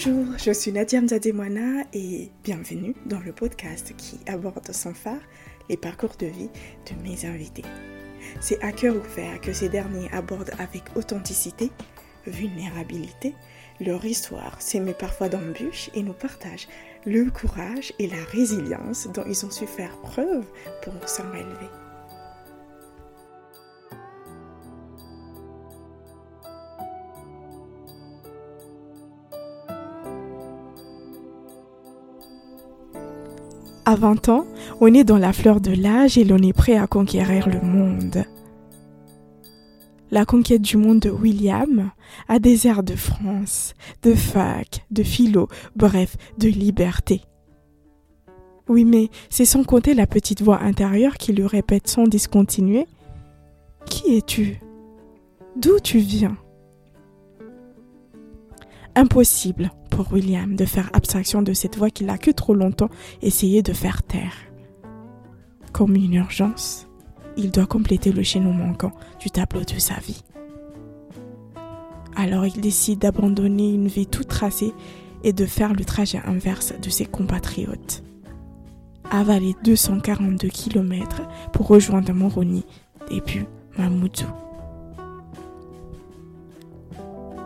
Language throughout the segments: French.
Bonjour, je suis Nadia Mzademwana et bienvenue dans le podcast qui aborde sans phare les parcours de vie de mes invités. C'est à cœur ouvert que ces derniers abordent avec authenticité, vulnérabilité, leur histoire s'émet parfois d'embûches et nous partagent le courage et la résilience dont ils ont su faire preuve pour s'en relever. À 20 ans, on est dans la fleur de l'âge et l'on est prêt à conquérir le monde. La conquête du monde de William a des airs de France, de fac, de philo, bref, de liberté. Oui, mais c'est sans compter la petite voix intérieure qui lui répète sans discontinuer Qui es-tu? D'où tu viens? Impossible pour William de faire abstraction de cette voix qu'il a que trop longtemps essayé de faire taire. Comme une urgence, il doit compléter le chaînon manquant du tableau de sa vie. Alors il décide d'abandonner une vie toute tracée et de faire le trajet inverse de ses compatriotes. Avaler 242 km pour rejoindre Moroni puis Mamoudzou.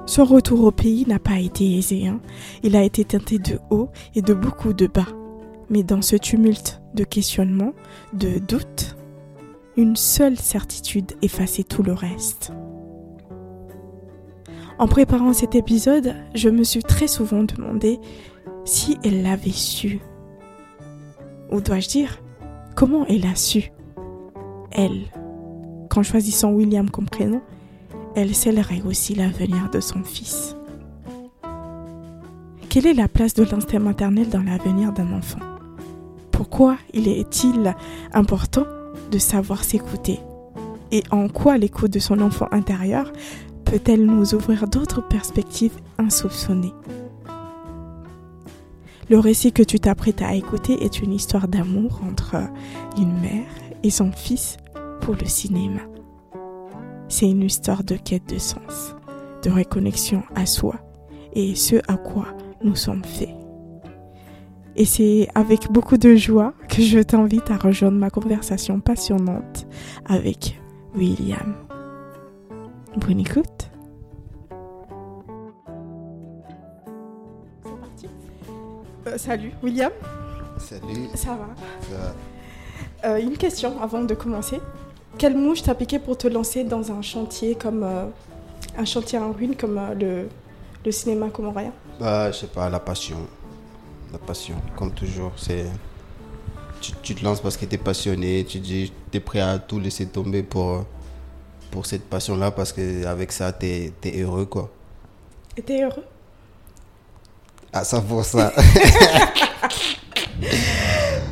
Son retour au pays n'a pas été aisé. Hein. Il a été teinté de haut et de beaucoup de bas. Mais dans ce tumulte de questionnements, de doutes, une seule certitude effaçait tout le reste. En préparant cet épisode, je me suis très souvent demandé si elle l'avait su. Ou dois-je dire, comment elle a su? Elle, qu'en choisissant William comme prénom, elle scellerait aussi l'avenir de son fils. Quelle est la place de l'instinct maternel dans l'avenir d'un enfant? Pourquoi il est-il important de savoir s'écouter? Et en quoi l'écoute de son enfant intérieur peut-elle nous ouvrir d'autres perspectives insoupçonnées? Le récit que tu t'apprêtes à écouter est une histoire d'amour entre une mère et son fils pour le cinéma. C'est une histoire de quête de sens, de reconnexion à soi et ce à quoi nous sommes faits. Et c'est avec beaucoup de joie que je t'invite à rejoindre ma conversation passionnante avec William. Bonne écoute. C'est parti. Euh, salut William. Salut. Ça va. Euh, une question avant de commencer. Quelle mouche t'a piqué pour te lancer dans un chantier comme euh, un chantier en ruine comme le, le cinéma comorien? Bah, je sais pas, la passion la passion, comme toujours. C'est tu, te lances parce que tu es passionné, tu dis tu es prêt à tout laisser tomber pour, pour cette passion-là parce qu'avec ça, tu es, heureux. quoi. Et tu es heureux? À ça pour ça.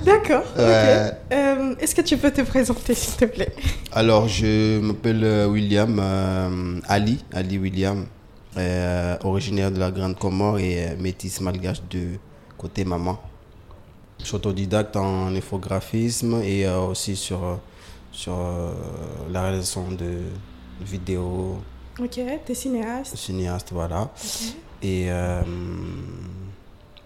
D'accord. Euh, est-ce que tu peux te présenter, s'il te plaît? Alors, je m'appelle euh, William euh, Ali, Ali William, originaire de la Grande Comore et métis malgache de, côté maman. Je suis autodidacte en infographisme et aussi sur, sur la réalisation de vidéos. Ok, t'es cinéaste. Cinéaste, voilà. Et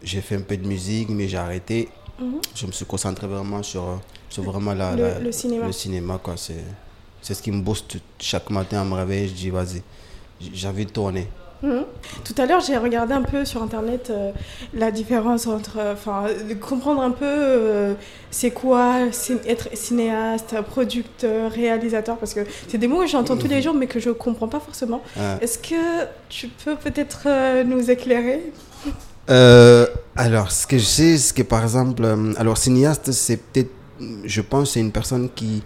j'ai fait un peu de musique, mais j'ai arrêté. Mhm. Je me suis concentré vraiment sur, sur vraiment la, le, cinéma. Le cinéma, quoi. C'est, c'est ce qui me booste chaque matin à me réveiller. Je dis, vas-y, j'ai envie de tourner. Mhm. Tout à l'heure, j'ai regardé un peu sur Internet euh, la différence entre, euh, enfin, comprendre un peu euh, c'est quoi être cinéaste, producteur, réalisateur, parce que c'est des mots que j'entends tous les jours mais que je ne comprends pas forcément. Est-ce que tu peux peut-être nous éclairer? Alors, ce que je sais, c'est que par exemple, alors cinéaste, c'est peut-être, je pense, c'est une personne qui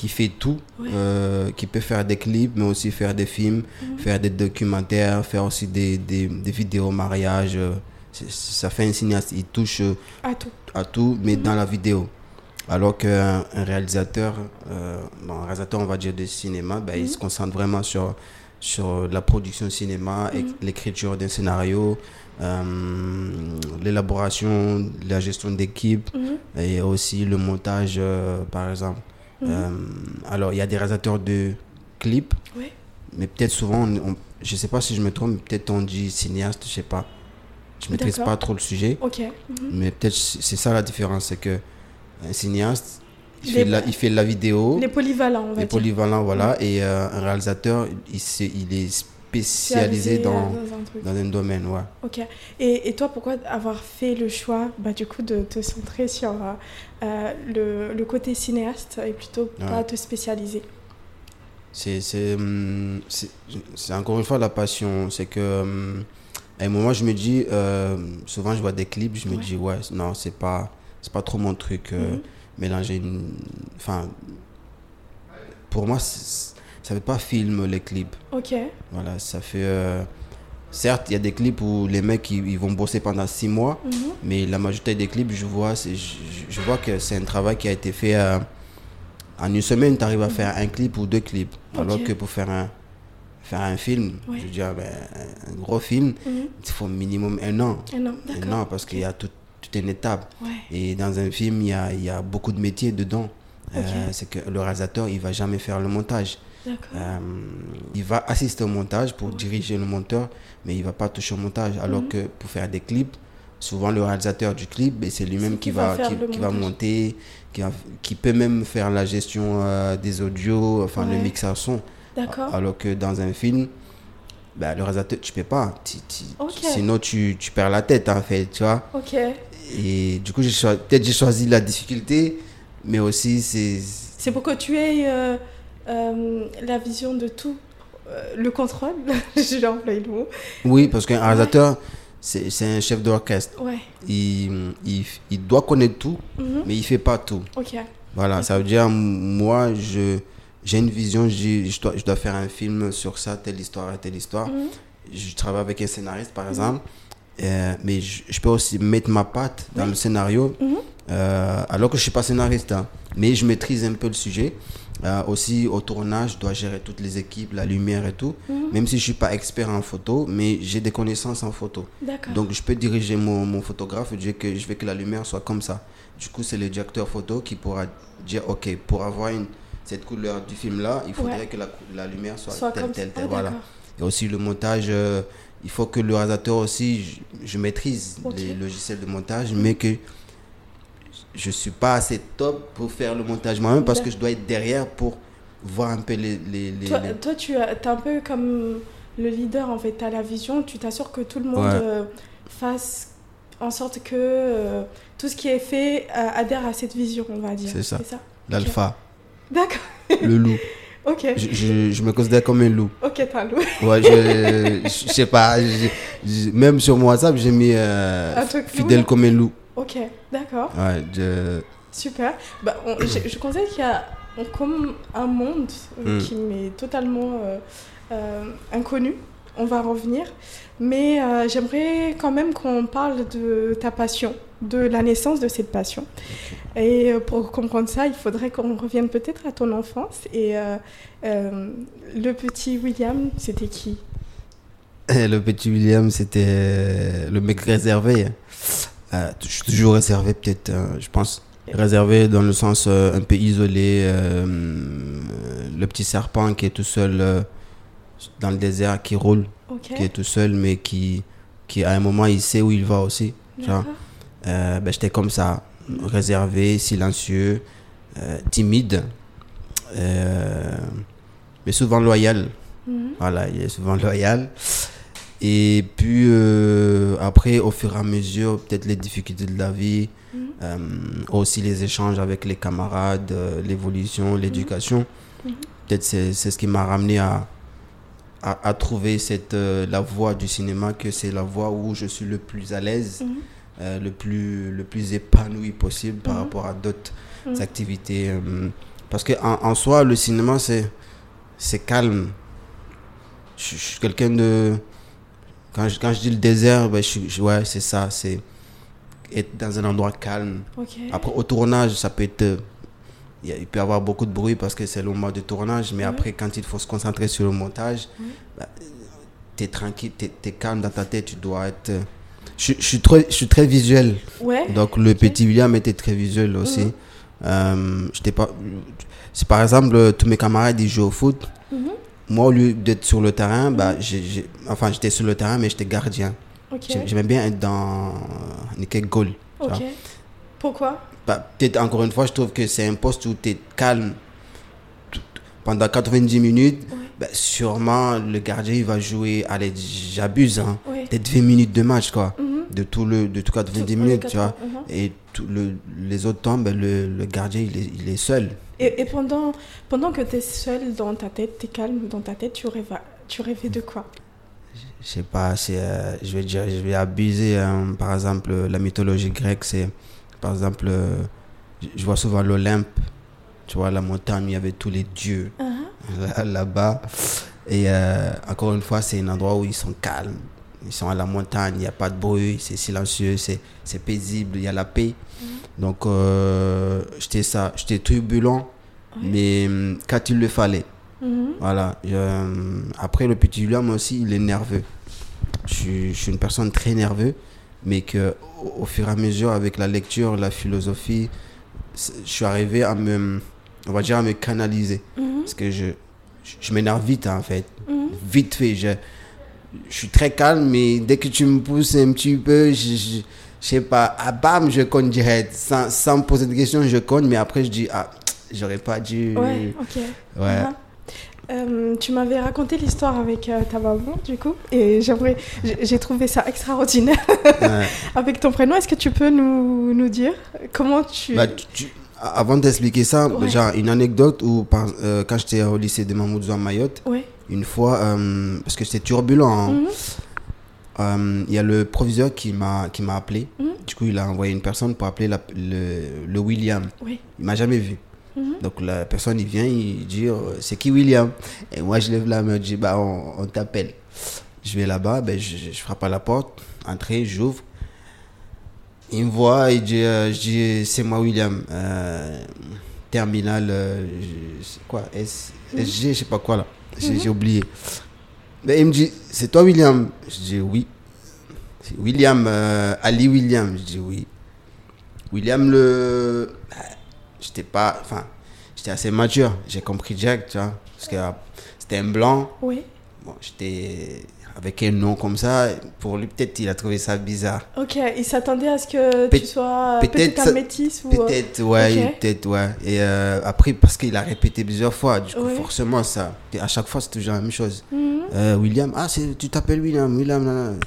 qui fait tout, euh, qui peut faire des clips, mais aussi faire des films, mhm. faire des documentaires, faire aussi des, des, des vidéos mariage. Euh, ça fait un cinéaste, il touche euh, à tout, à tout mais mhm. dans la vidéo. Alors qu'un un réalisateur, bon, un réalisateur, on va dire, de cinéma, ben, il se mhm. concentre vraiment sur, sur la production cinéma, et l'écriture d'un scénario, l'élaboration, la gestion d'équipe et aussi le montage, par exemple. Euh, alors, il y a des réalisateurs de clips, mais peut-être souvent, je ne sais pas si je me trompe, peut-être on dit cinéaste, je sais pas. Je maîtrise D'accord. pas trop le sujet. Ok. Mhm. Mais peut-être c'est ça la différence, c'est que un cinéaste, il, Les- fait, la, il fait de la vidéo, Les polyvalents, on va il est dire. polyvalent, voilà, et euh, un réalisateur, il, il est spécialisé dans, un dans un domaine, ouais. Ok. Et, et toi, pourquoi avoir fait le choix bah, du coup de te centrer sur euh, euh, le, le côté cinéaste et plutôt pas te spécialiser? C'est, c'est, hum, c'est, encore une fois la passion. C'est que, hum, à un moment, je me dis, euh, souvent je vois des clips, je me Ouais. dis, ouais, non, c'est pas, c'est pas trop mon truc. euh, Mhm. Mélanger une. Enfin, pour moi, c'est- ça fait pas film les clips. Ok. Voilà, ça fait. euh, certes, il y a des clips où les mecs ils, ils vont bosser pendant six mois, Mhm. mais la majorité des clips, je vois, je, vois que c'est un travail qui a été fait euh, en une semaine. Tu arrives à faire un clip ou deux clips, alors que pour faire un faire un film, Ouais. je veux dire, ben, un, un gros film, Mhm. il faut minimum un an. Ah non, Un an parce qu'il y a tout- toute une étape. Ouais. Et dans un film, il y a, il y a beaucoup de métiers dedans. Euh, c'est que le réalisateur, il va jamais faire le montage. Euh, il va assister au montage pour diriger le monteur, mais il va pas toucher au montage. Alors Mhm. que pour faire des clips, souvent le réalisateur du clip, ben, c'est lui-même qui qui va qui, le qui va monter, qui, va- qui peut même faire la gestion euh, des audios, enfin le Ouais. mixage son. D'accord. Alors que dans un film, ben, le réalisateur, tu peux pas. Tu- tu- Ok. Sinon, tu, tu perds la tête, en fait, tu vois. Et du coup, peut-être j'ai choisi la difficulté, mais aussi c'est C'est pour que tu aies euh, la vision de tout, euh, le contrôle, j'ai employé le mot. oui parce qu'un réalisateur c'est c'est un chef d'orchestre. Ouais. Il, il, il doit connaître tout, Mhm. mais il fait pas tout. Voilà, ça veut dire moi je j'ai une vision, je dois, je dois faire un film sur ça, telle histoire et telle histoire. Mhm. Je travaille avec un scénariste par exemple, euh, mais je, je peux aussi mettre ma patte dans Oui. le scénario, Mhm. euh, alors que je suis pas scénariste, hein. mais je maîtrise un peu le sujet. Euh, aussi au tournage, je dois gérer toutes les équipes, la lumière et tout. Mhm. Même si je suis pas expert en photo, mais j'ai des connaissances en photo. Donc je peux diriger mon, mon photographe et dire que je veux que la lumière soit comme ça. Du coup, c'est le directeur photo qui pourra dire, ok, pour avoir une, cette couleur du film là, il faudrait Ouais. que la, la lumière soit, Soit telle, comme telle, telle. Ah, voilà. Et aussi le montage, euh, il faut que le réalisateur aussi, je, je maîtrise les logiciels de montage, mais que je suis pas assez top pour faire le montage moi-même parce que je dois être derrière pour voir un peu les... les, les- Toi, les- toi, tu es un peu comme le leader, en fait. Tu as la vision, tu t'assures que tout le monde Ouais. euh, fasse en sorte que euh, tout ce qui est fait euh, adhère à cette vision, on va dire. C'est ça. L'alpha, D'accord. le loup. Ok. Je, je, je me considère comme un loup. Ok, t'as loup. Ouais, je, je sais pas. même sur mon WhatsApp, j'ai mis Un loup, fidèle comme un loup. Ok, d'accord. Ouais, je- Super. Bah, on- je, je considère qu'il y a comme un monde euh, Mm. qui m'est totalement euh, euh, inconnu. On va revenir. Mais euh, j'aimerais quand même qu'on parle de ta passion, de la naissance de cette passion. Et pour comprendre ça, il faudrait qu'on revienne peut-être à ton enfance. Et le petit William, c'était qui? Le petit William, c'était le mec réservé. Euh, je suis toujours réservé, peut-être, euh, je pense. Réservé dans le sens euh, un peu isolé. le petit serpent qui est tout seul dans le désert, qui roule, qui est tout seul, mais qui, qui à un moment, il sait où il va aussi. ben, j'étais comme ça, réservé, silencieux, timide, mais souvent loyal. Mhm. Voilà, il est souvent loyal. Et puis euh, après, au fur et à mesure, peut-être les difficultés de la vie, Mhm. euh, aussi les échanges avec les camarades, euh, l'évolution, l'éducation, Mhm. peut-être c'est c'est ce qui m'a ramené à, à, à trouver cette, euh, la voie du cinéma, que c'est la voie où je suis le plus à l'aise Mhm. euh, le, plus, le plus épanoui possible par Mhm. rapport à d'autres Mhm. activités. parce que en, en soi, le cinéma, c'est, c'est calme. Je, je suis quelqu'un de... Quand je, quand je dis le désert, ben, je, ouais, c'est ça. C'est être dans un endroit calme. Après, au tournage, ça peut être... euh, Il peut y avoir beaucoup de bruit parce que c'est le moment de tournage, mais Ouais. après, quand il faut se concentrer sur le montage, Ouais. bah, tu es tranquille, tu es, calme dans ta tête, tu dois être... euh, Je, je suis, très, je suis très visuel, Ouais. donc le petit William était très visuel aussi. Mhm. Euh, j'étais pas... Par exemple, euh, tous mes camarades ils jouent au foot, Mhm. Moi au lieu d'être sur le terrain, bah, enfin j'étais sur le terrain, mais j'étais gardien. J'aimais bien être dans Nickel Goal. Pourquoi? Bah, Peut-être encore une fois, je trouve que c'est un poste où tu es calme pendant 90 minutes. Ouais. Bah, sûrement, le gardien, il va jouer. Allez, j'abuse, hein. Peut-être 20 minutes de match, quoi. Mhm. De tout le de tout 90 Tout- minutes, tu vois. 80, mhm. Et tout le, les autres temps, ben, le, le gardien, il est, il est seul. Et, et pendant, pendant que tu es seul dans ta tête, tu es calme dans ta tête, tu rêves, tu rêvais de quoi? Je sais pas, euh, je vais dire, je vais abuser. hein. par exemple, la mythologie grecque, c'est, par exemple, euh, je vois souvent l'Olympe. Tu vois, la montagne, il y avait tous les dieux Mhm. là- là-bas. Et euh, encore une fois, c'est un endroit où ils sont calmes. Ils sont à la montagne, il n'y a pas de bruit, c'est silencieux, c'est, c'est paisible, il y a la paix. Donc, euh, j'étais ça, j'étais turbulent, mais hum, quand il le fallait. Mhm. Voilà. Euh, après, le petit William aussi, il est nerveux. Je suis, je suis une personne très nerveuse, mais que au, au fur et à mesure, avec la lecture, la philosophie, je suis arrivé à me, on va dire, à me canaliser. Mhm. Parce que je, je, je m'énerve vite, hein, en fait. Mhm. Vite fait. Je, je suis très calme, mais dès que tu me pousses un petit peu, je, je, je sais pas, ah, bam, je cogne direct. Sans, sans me poser de questions, je cogne, mais après, je dis, ah, j'aurais pas dû. Ouais, ok. Ouais. Mhm. Euh, tu m'avais raconté l'histoire avec euh, ta maman, du coup, et j'aimerais, j'ai trouvé ça extraordinaire Ouais. avec ton prénom. Est-ce que tu peux nous, nous dire comment tu. Bah, tu- avant d'expliquer ça, Ouais. genre une anecdote où euh, quand j'étais au lycée de Mamoudzou à Mayotte, Ouais. une fois, euh, parce que c'était turbulent, hein, Mhm. euh, il y a le proviseur qui m'a qui m'a appelé. Mhm. Du coup, il a envoyé une personne pour appeler la- le, le William. Oui. Il m'a jamais vu. Mhm. Donc la personne, il vient, il dit euh, c'est qui William? Et moi, je lève la main, je dis bah on, on t'appelle. Je vais là-bas, ben, je, je frappe à la porte, entrer, j'ouvre. Il me voit, il dit, euh, je dis c'est moi William, euh, terminal, euh, quoi? S, SG, je sais pas quoi là, j'ai oublié. Il me dit c'est toi William? Je dis oui. C'est William, euh, Ali William, je dis oui. William le. J'étais pas. Enfin, j'étais assez mature. J'ai compris direct, tu vois. Parce que euh, c'était un blanc. Oui. Bon, j'étais avec un nom comme ça. Pour lui, peut-être il a trouvé ça bizarre. Ok, il s'attendait à ce que Peut- tu sois peut-être peut-être un métis ou. euh, Peut-être, ouais, ok. peut-être, ouais. Et euh, après, parce qu'il a répété plusieurs fois, du coup, Ouais. forcément, ça. à chaque fois, c'est toujours la même chose. Mhm. Euh, William, ah, tu t'appelles William, William.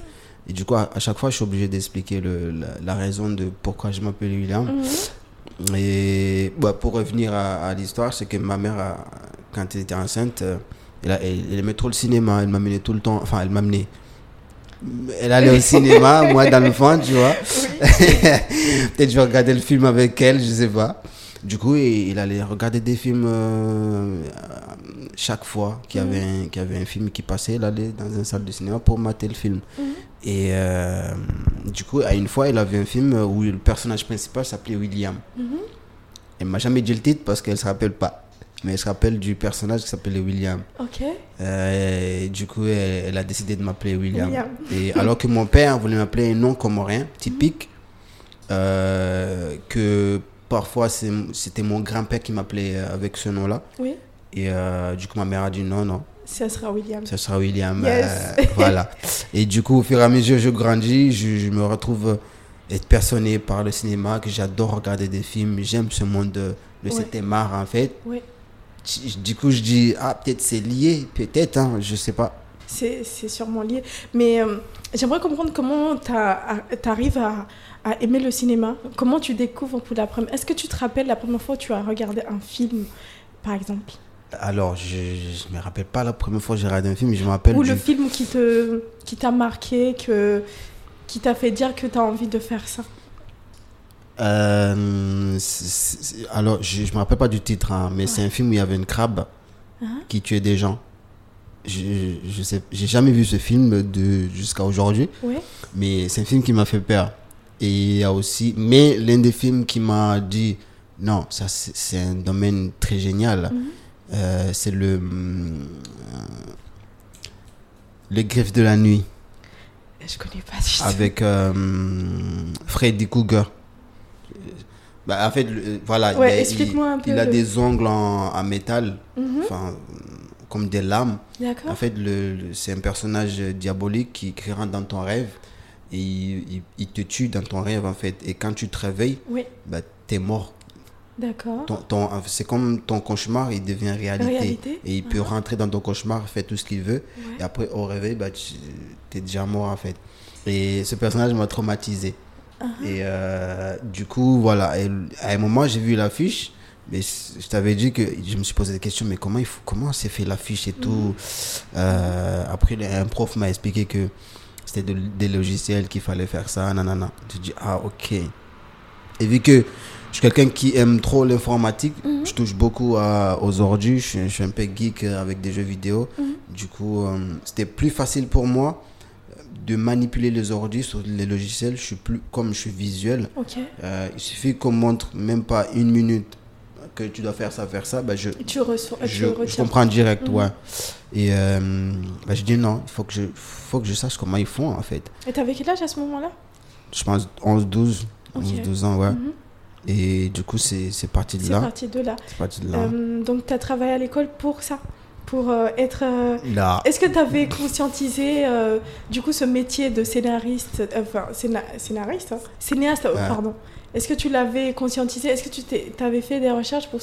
Et du coup, à, à chaque fois, je suis obligé d'expliquer la, la raison de pourquoi je m'appelle William. Mhm. Et bah, pour revenir à, à l'histoire, c'est que ma mère, a- quand elle était enceinte, euh, elle, elle, elle aimait trop le cinéma. Elle m'amenait tout le temps. Enfin, elle m'amenait. Elle allait au cinéma, moi dans le fond, tu vois. Peut-être je vais regarder le film avec elle, je sais pas. Du coup, il, il allait regarder des films euh, chaque fois qu'il y, avait un, qu'il y avait un film qui passait. Il allait dans une salle de cinéma pour mater le film. Et euh, du coup, à une fois, il avait un film où le personnage principal s'appelait William. Mhm. Elle m'a jamais dit le titre parce qu'elle se rappelle pas. Mais elle se rappelle du personnage qui s'appelait William. Ok. Euh, et du coup, elle, elle a décidé de m'appeler William. William. Et alors que mon père voulait m'appeler un nom comorien, typique, euh, que parfois c'était mon grand-père qui m'appelait euh, avec ce nom-là. Oui. Et euh, du coup, ma mère a dit non, non, Ça sera William. ce sera William. Yes. voilà. Et du coup, au fur et à mesure, je grandis, je, je me retrouve être passionné par le cinéma, que j'adore regarder des films, j'aime ce monde de, le Ouais. 7 art en fait. Oui. Du coup, je dis, ah, peut-être c'est lié, peut-être, hein, je sais pas. C'est sûrement lié. Mais euh, j'aimerais comprendre comment tu arrives à, à aimer le cinéma. Comment tu découvres pour la première. Est-ce que tu te rappelles la première fois où tu as regardé un film, par exemple? Alors, je, je me rappelle pas la première fois que j'ai regardé un film, je me rappelle Ou du- le film qui te qui t'a marqué, que, qui t'a fait dire que tu as envie de faire ça? Euh, c'est- alors, je, je me rappelle pas du titre, hein, mais c'est un film où il y avait une crabe Hein qui tuait des gens. Je, je sais, j'ai jamais vu ce film de jusqu'à aujourd'hui, mais c'est un film qui m'a fait peur. Et il y a aussi, mais l'un des films qui m'a dit non, ça c'est c'est un domaine très génial. Mhm. Euh, c'est le euh, les griffes de la nuit Je connais pas avec euh, Freddy Cougar. Bah, en fait, le- voilà. Ouais, il a- explique-moi un il, peu Il a le- des ongles en, en métal, Mhm. enfin, comme des lames. En fait, le, c'est un personnage diabolique qui, qui rentre dans ton rêve et il, te tue dans ton rêve en fait. Et quand tu te réveilles, Oui, bah, t'es mort. d'accord. Ton, ton- c'est comme ton cauchemar, il devient réalité. Réalité, Et il peut rentrer dans ton cauchemar, faire tout ce qu'il veut. Et après, au réveil, bah, tu es déjà mort en fait. Et ce personnage m'a traumatisé. Et euh, du coup, voilà. Et à un moment, j'ai vu l'affiche. Mais je t'avais dit que je me suis posé des questions, mais comment il faut, comment c'est fait l'affiche et tout? Euh, après, un prof m'a expliqué que c'était de- des logiciels qu'il fallait faire ça, nanana. J'ai dit, ah, ok. Et vu que je suis quelqu'un qui aime trop l'informatique, je touche beaucoup à- aux ordus, je, suis- je suis un peu geek avec des jeux vidéo. Du coup, euh, c'était plus facile pour moi de manipuler les ordus sur les logiciels. Je suis plus, comme je suis visuel, euh, il suffit qu'on montre même pas une minute que tu dois faire ça, faire ça, bah je, tu reçois, je, tu je comprends direct, Mhm. ouais. Et euh, bah, je dis non, il faut que je, faut que je sache comment ils font en fait. Et t'avais quel âge à ce moment-là? Je pense 11, 12, Ok. 11, 12 ans, ouais. Mhm. Et du coup, c'est c'est parti de C'est là. parti de là. C'est parti de là. Euh, donc, tu as travaillé à l'école pour ça? Pour euh, être. euh. Est-ce que tu avais conscientisé euh, du coup ce métier de scénariste, euh, enfin scéna- scénariste, hein cinéaste, Ouais. pardon. Est-ce que tu l'avais conscientisé? Est-ce que tu avais fait des recherches pour,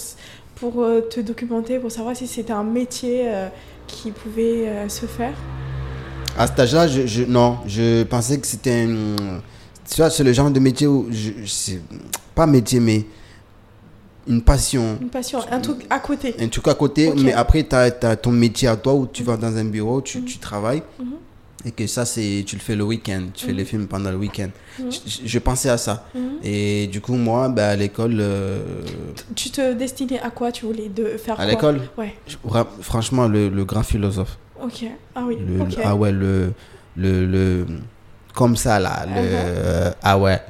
pour te documenter, pour savoir si c'était un métier qui pouvait se faire? À cet âge-là, je, je- non, je pensais que c'était un. Tu vois, c'est le genre de métier où. Je, pas métier, mais une passion. Une passion, un truc à côté Un truc à côté, mais après, tu as, ton métier à toi où tu vas dans un bureau, tu, Mhm. tu travailles. Mhm. Et que ça, c'est tu le fais le week-end. Tu fais Mhm. les films pendant le week-end. Mhm. Je, je- pensais à ça. Mhm. Et du coup, moi, bah, à l'école. euh, Tu te destinais à quoi? Tu voulais de faire à l'école, Ouais, franchement, le, le grand philosophe. ok. Ah oui, Le- ah ouais, le, le, le- Comme ça, là. Le, Uh-huh. ah ouais.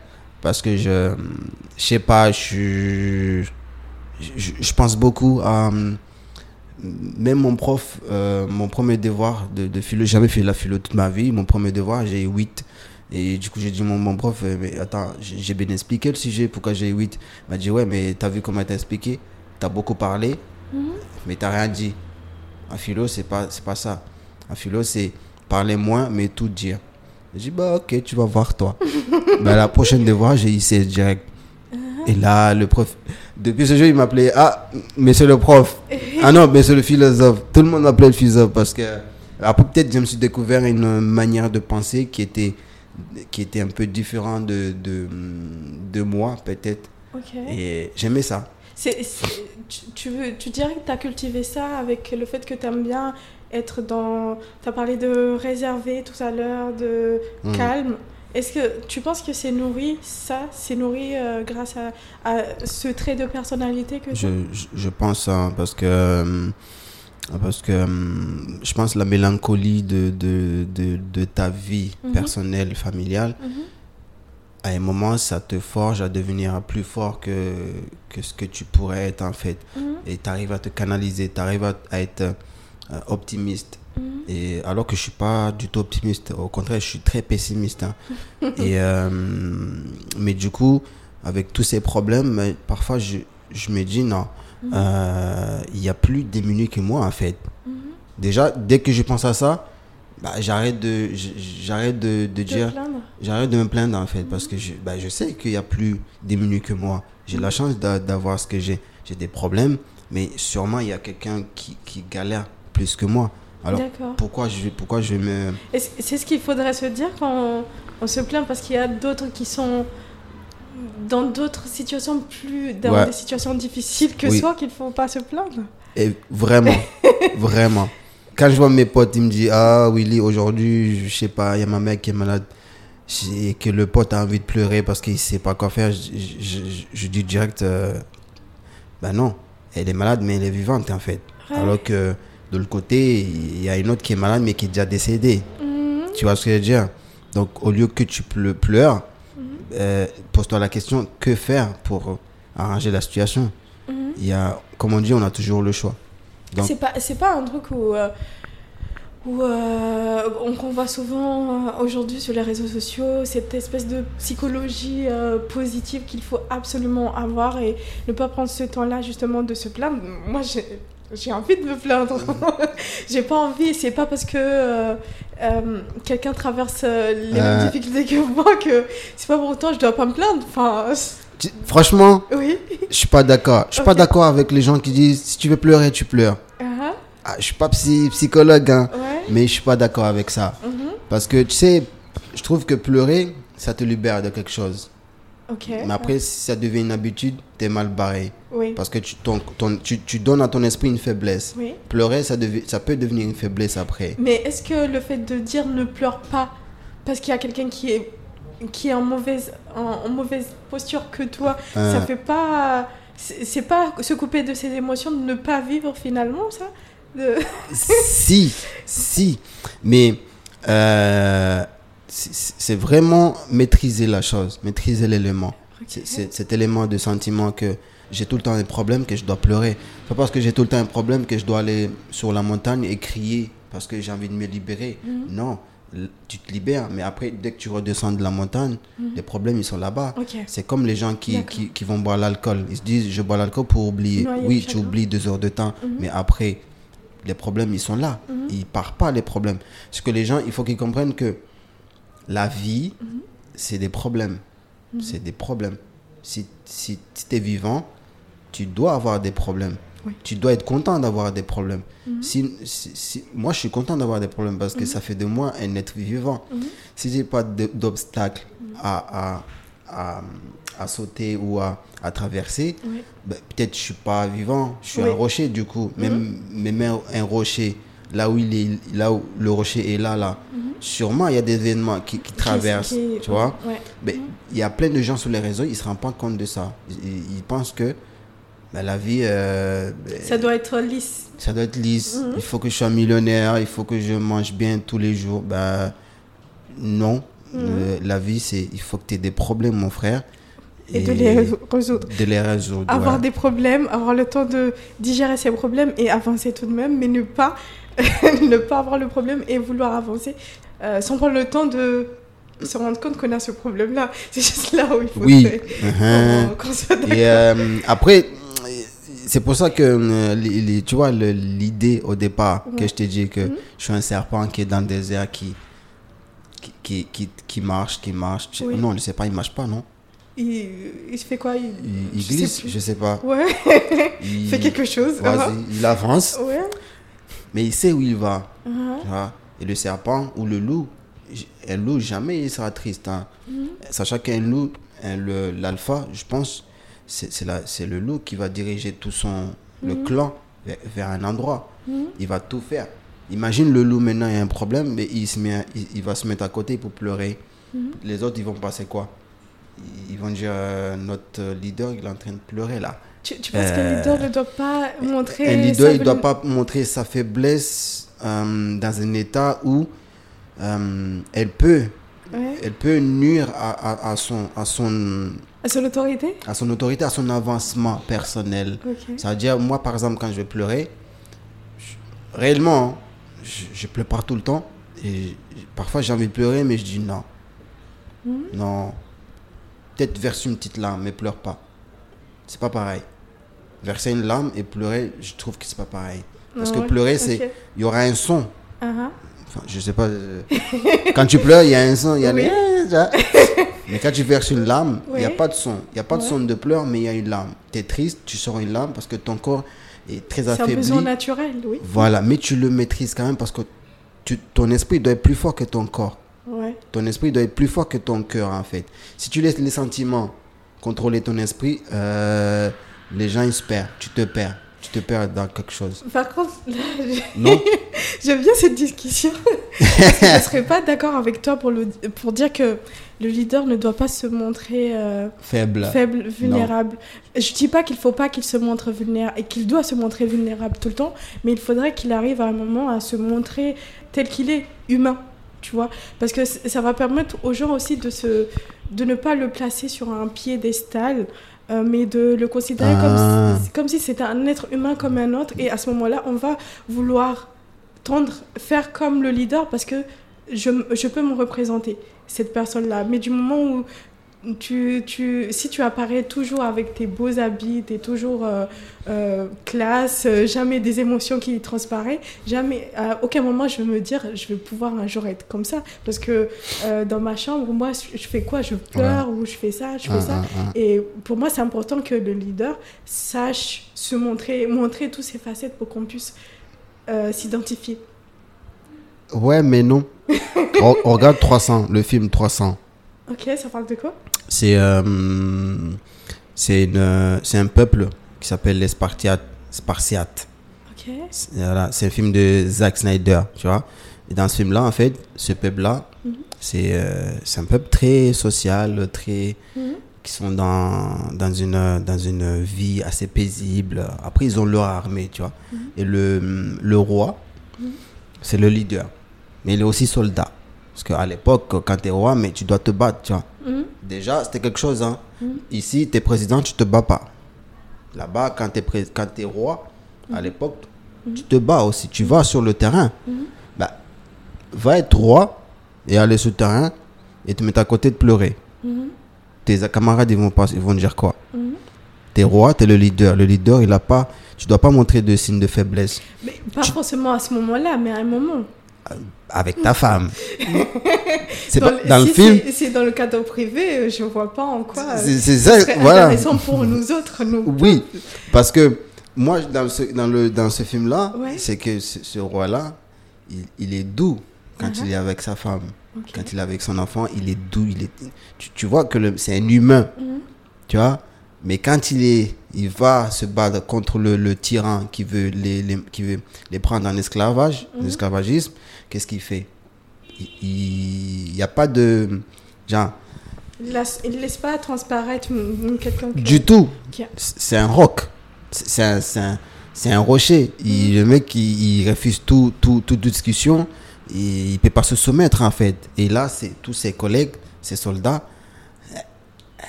Parce que je. Je sais pas, je suis. Je, je pense beaucoup à. Même mon prof, euh, mon premier devoir de, de philo, j'ai jamais fait la philo toute ma vie. Mon premier devoir, j'ai eu 8. Et du coup, j'ai dit, mon, mon prof, euh, mais attends, j'ai bien expliqué le sujet, pourquoi j'ai eu 8. Il m'a dit, ouais, mais t'as vu comment t'as expliqué? T'as beaucoup parlé, Mhm. mais t'as rien dit. En philo, c'est pas, c'est pas ça. En philo, c'est parler moins, mais tout dire. J'ai dit, bah ok, tu vas voir toi. bah, la prochaine devoir, j'ai eu 16 direct. Et là, le prof, depuis ce jour, il m'appelait, ah, monsieur le prof. ah non, monsieur le philosophe. Tout le monde m'appelait le philosophe parce que, après, peut-être, je me suis découvert une manière de penser qui était, qui était un peu différente de, de, de moi, peut-être. Ok. Et j'aimais ça. Tu, tu veux, tu dirais que tu as cultivé ça avec le fait que tu aimes bien être dans. Tu as parlé de réservé tout à l'heure, de Mm. calme. Est-ce que tu penses que c'est nourri, ça C'est nourri euh, grâce à, à ce trait de personnalité que Je, tu je, je pense hein, parce que euh, parce que euh, je pense la mélancolie de, de, de, de ta vie Mhm. personnelle, familiale, Mhm. à un moment, ça te forge à devenir plus fort que, que ce que tu pourrais être en fait. Mhm. Et tu arrives à te canaliser, tu arrives à, à être optimiste. Mhm. Et alors que je suis pas du tout optimiste, au contraire, je suis très pessimiste. hein. et euh, mais du coup, avec tous ces problèmes, parfois je, je me dis non, Mhm. euh, il y a plus démunis que moi en fait. Mhm. Déjà, dès que je pense à ça, bah, j'arrête de, j'arrête de, dire, j'arrête de me plaindre en fait, parce que je, bah, je sais qu'il y a plus démunis que moi. J'ai la chance d'a- d'avoir ce que j'ai. J'ai des problèmes, mais sûrement il y a quelqu'un qui, qui galère plus que moi. Alors pourquoi je, pourquoi je me C'est ce qu'il faudrait se dire quand on, on se plaint parce qu'il y a d'autres qui sont dans d'autres situations plus dans Ouais. des situations difficiles que Oui. soi qu'il faut pas se plaindre. Et vraiment, vraiment. Quand je vois mes potes, ils me disent Ah, Willy, aujourd'hui, je sais pas, il y a ma mère qui est malade. Et que le pote a envie de pleurer parce qu'il sait pas quoi faire. Je, je- je- je dis direct euh, Ben non, elle est malade, mais elle est vivante en fait. Ouais. Alors que de l'autre côté, il y a une autre qui est malade, mais qui est déjà décédée. Mhm. Tu vois ce que je veux dire? Donc, au lieu que tu ple- pleures, Mhm. euh, pose-toi la question que faire pour arranger la situation? Mhm. Il y a, comme on dit, on a toujours le choix. C'est pas, c'est pas un truc où, euh, où euh, on, voit souvent euh, aujourd'hui sur les réseaux sociaux, cette espèce de psychologie euh, positive qu'il faut absolument avoir et ne pas prendre ce temps-là justement de se plaindre. Moi, j'ai- envie de me plaindre. j'ai pas envie. C'est pas parce que euh, euh, quelqu'un traverse euh, les mêmes difficultés que moi que c'est pas pour autant je dois pas me plaindre. Enfin. Franchement, oui. je suis pas d'accord. Je suis pas d'accord avec les gens qui disent si tu veux pleurer, tu pleures. Uh-huh. Ah, je suis pas psychologue, hein, mais je suis pas d'accord avec ça. Mm-hmm. Parce que tu sais, je trouve que pleurer, ça te libère de quelque chose. Mais après, si ça devient une habitude, tu es mal barré. Oui. Parce que tu, ton, tu, tu, donnes à ton esprit une faiblesse. Oui. Pleurer, ça, ça peut devenir une faiblesse après. Mais est-ce que le fait de dire ne pleure pas parce qu'il y a quelqu'un qui est, qui est en, mauvaise, en, mauvaise posture que toi, ça euh. fait pas. C'est pas se couper de ses émotions, de ne pas vivre finalement, ça? Si, si. Mais. Euh, c'est vraiment maîtriser la chose, maîtriser l'élément. C'est cet élément de sentiment que j'ai tout le temps un problème que je dois pleurer. Pas parce que j'ai tout le temps un problème que je dois aller sur la montagne et crier parce que j'ai envie de me libérer. Mhm. Non, tu te libères, mais après, dès que tu redescends de la montagne, mhm. les problèmes, ils sont là-bas. C'est comme les gens qui, qui, qui vont boire l'alcool. Ils se disent, je bois l'alcool pour oublier. oui, tu oublies deux heures de temps, mhm. mais après, les problèmes, ils sont là. Ils partent pas, les problèmes. Ce que les gens, il faut qu'ils comprennent que la vie, Mhm. c'est des problèmes. Mhm. C'est des problèmes. Si, si, tu es vivant, tu dois avoir des problèmes. Tu dois être content d'avoir des problèmes. Mhm. si, si, moi, je suis content d'avoir des problèmes parce que ça fait de moi un être vivant. Si j'ai pas d'obstacle à, à, à, sauter ou à, à traverser, ben, peut-être je suis pas vivant. Je suis un rocher du coup. Même, même un rocher, là où, il est, là où le rocher est là, là sûrement il y a des événements qui, traversent, tu vois. Mais il y a plein de gens sur les réseaux, ils ne se rendent pas compte de ça. Ils, pensent que ben, la vie... Euh, ben, ça doit être lisse. Ça doit être lisse. Mhm. Il faut que je sois millionnaire, il faut que je mange bien tous les jours. Ben, non. Mhm. Euh, la vie, c'est il faut que tu aies des problèmes, mon frère. Et, de les résoudre. De les résoudre. Avoir des problèmes, avoir le temps de digérer ces problèmes et avancer tout de même, mais ne pas, ne pas avoir le problème et vouloir avancer. Euh, sans prendre le temps de se rendre compte qu'on a ce problème-là. C'est juste là où il faut oui. Uh-huh. Euh, après, c'est pour ça que euh, tu vois l'idée au départ que je t'ai dit que mm-hmm. je suis un serpent qui est dans le désert qui qui, qui, qui, marche, qui marche. Non, je sais pas, il marche pas, non? Il, il fait quoi Il, il glisse, je sais pas. Ouais. il fait quelque chose. Il avance. Ouais. Mais il sait où il va. Uh-huh. Et le serpent ou le loup, un loup, jamais il sera triste. Hein. Mhm. Sachant qu'un loup, l'alpha, je pense, c'est le loup qui va diriger tout son le Mhm. clan vers, un endroit. Mhm. Il va tout faire. Imagine le loup maintenant, il y a un problème, mais il, se met, il, va se mettre à côté pour pleurer. Les autres, ils vont passer quoi? Ils vont dire euh, notre leader, il est en train de pleurer là. Tu, tu penses qu'un leader ne doit pas montrer. Un leader, il ne doit pas montrer sa faiblesse euh, dans un état où euh, elle peut elle peut nuire à, à, son à son à son autorité à son autorité à son avancement personnel okay. à dire moi par exemple quand je vais pleurer réellement je, je, pleure pas tout le temps et parfois j'ai envie de pleurer mais je dis non mm. non peut-être verser une petite larme mais pleure pas c'est pas pareil verser une larme et pleurer je trouve que c'est pas pareil parce que pleurer, c'est il y aura un son. Uh -huh. enfin, je sais pas. quand tu pleures, il y a un son. Il y a oui. mais quand tu verses une larme, il oui. n'y a pas de son. Il n'y a pas de ouais. son de pleurs, mais il y a une larme. Tu es triste, tu sors une larme parce que ton corps est très affaibli. C'est un besoin naturel, oui. Voilà, mais tu le maîtrises quand même parce que tu, ton esprit doit être plus fort que ton corps. Ton esprit doit être plus fort que ton cœur, en fait. Si tu laisses les sentiments contrôler ton esprit, euh, les gens, ils se perdent. Tu te perds tu te perds dans quelque chose. Par contre, non j'aime bien cette discussion. Parce que je ne serais pas d'accord avec toi pour, le, pour dire que le leader ne doit pas se montrer euh, faible, faible vulnérable. Non. Je ne dis pas qu'il ne faut pas qu'il se montre vulnérable et qu'il doit se montrer vulnérable tout le temps, mais il faudrait qu'il arrive à un moment à se montrer tel qu'il est, humain. Tu vois Parce que ça va permettre aux gens aussi de, se, de ne pas le placer sur un piédestal. Euh, mais de le considérer ah. comme, si, comme si c'était un être humain comme un autre. Et à ce moment-là, on va vouloir tendre, faire comme le leader parce que je, je peux me représenter, cette personne-là. Mais du moment où tu, tu, si tu apparais toujours avec tes beaux habits, tu es toujours euh, euh, classe, euh, jamais des émotions qui transparaissent, jamais, à aucun moment je vais me dire je vais pouvoir un jour être comme ça. Parce que dans ma chambre, moi, je fais quoi? Je pleure ou je fais ça, je fais ça. Et pour moi, c'est important que le leader sache se montrer, montrer toutes ses facettes pour qu'on puisse s'identifier. Ouais, mais non. on, regarde 300, le film 300. Ok, ça parle de quoi? C'est euh, c'est un peuple qui s'appelle les Spartiates. Spartiates. Ok. C'est un film de Zack Snyder, tu vois. Et dans ce film-là, en fait, ce peuple-là, mhm. euh, c'est un peuple très social, très. Mhm. qui sont dans, dans, une, dans une vie assez paisible. Après, ils ont leur armée, tu vois. Mhm. Et le, le roi, c'est le leader mais il est aussi soldat. Parce qu'à l'époque, quand tu es roi, mais tu dois te battre, tu vois. Mhm. Déjà, c'était quelque chose. Hein. Mhm. Ici, tu es président, tu te bats pas. Là-bas, quand tu es, quand es roi, à mhm. l'époque, tu te bats aussi. Tu vas sur le terrain. Bah, va être roi et aller sur le terrain et te mettre à côté de pleurer. Tes camarades, ils vont, pas, ils vont dire quoi? Tu es roi, tu es le leader. Le leader, il a pas. Tu dois pas montrer de signes de faiblesse. Mais pas forcément à ce moment-là, mais à un moment avec ta femme. c'est dans, dans, le film. C'est dans le cadre privé, je vois pas en quoi. C'est ça, voilà. intéressant pour nous autres, nous. Oui, parce que moi, dans ce, dans le, dans ce film-là, c'est que ce, roi-là, il, il, est doux quand uh-huh. il est avec sa femme. Quand il est avec son enfant, il est doux. Il est, tu, vois que c'est un humain. Mm-hmm. Tu vois? Mais quand il, est, il va se battre contre le, le tyran qui veut les, les, qui veut les prendre en esclavage, mm esclavagisme, qu'est-ce qu'il fait? Il n'y a pas de... Genre, il ne laisse pas transparaître quelqu'un Du tout. C'est un roc. C'est un, un, un, rocher. Il, le mec, il, refuse tout, tout, toute discussion. il ne peut pas se soumettre, en fait. Et là, c'est tous ses collègues, ses soldats.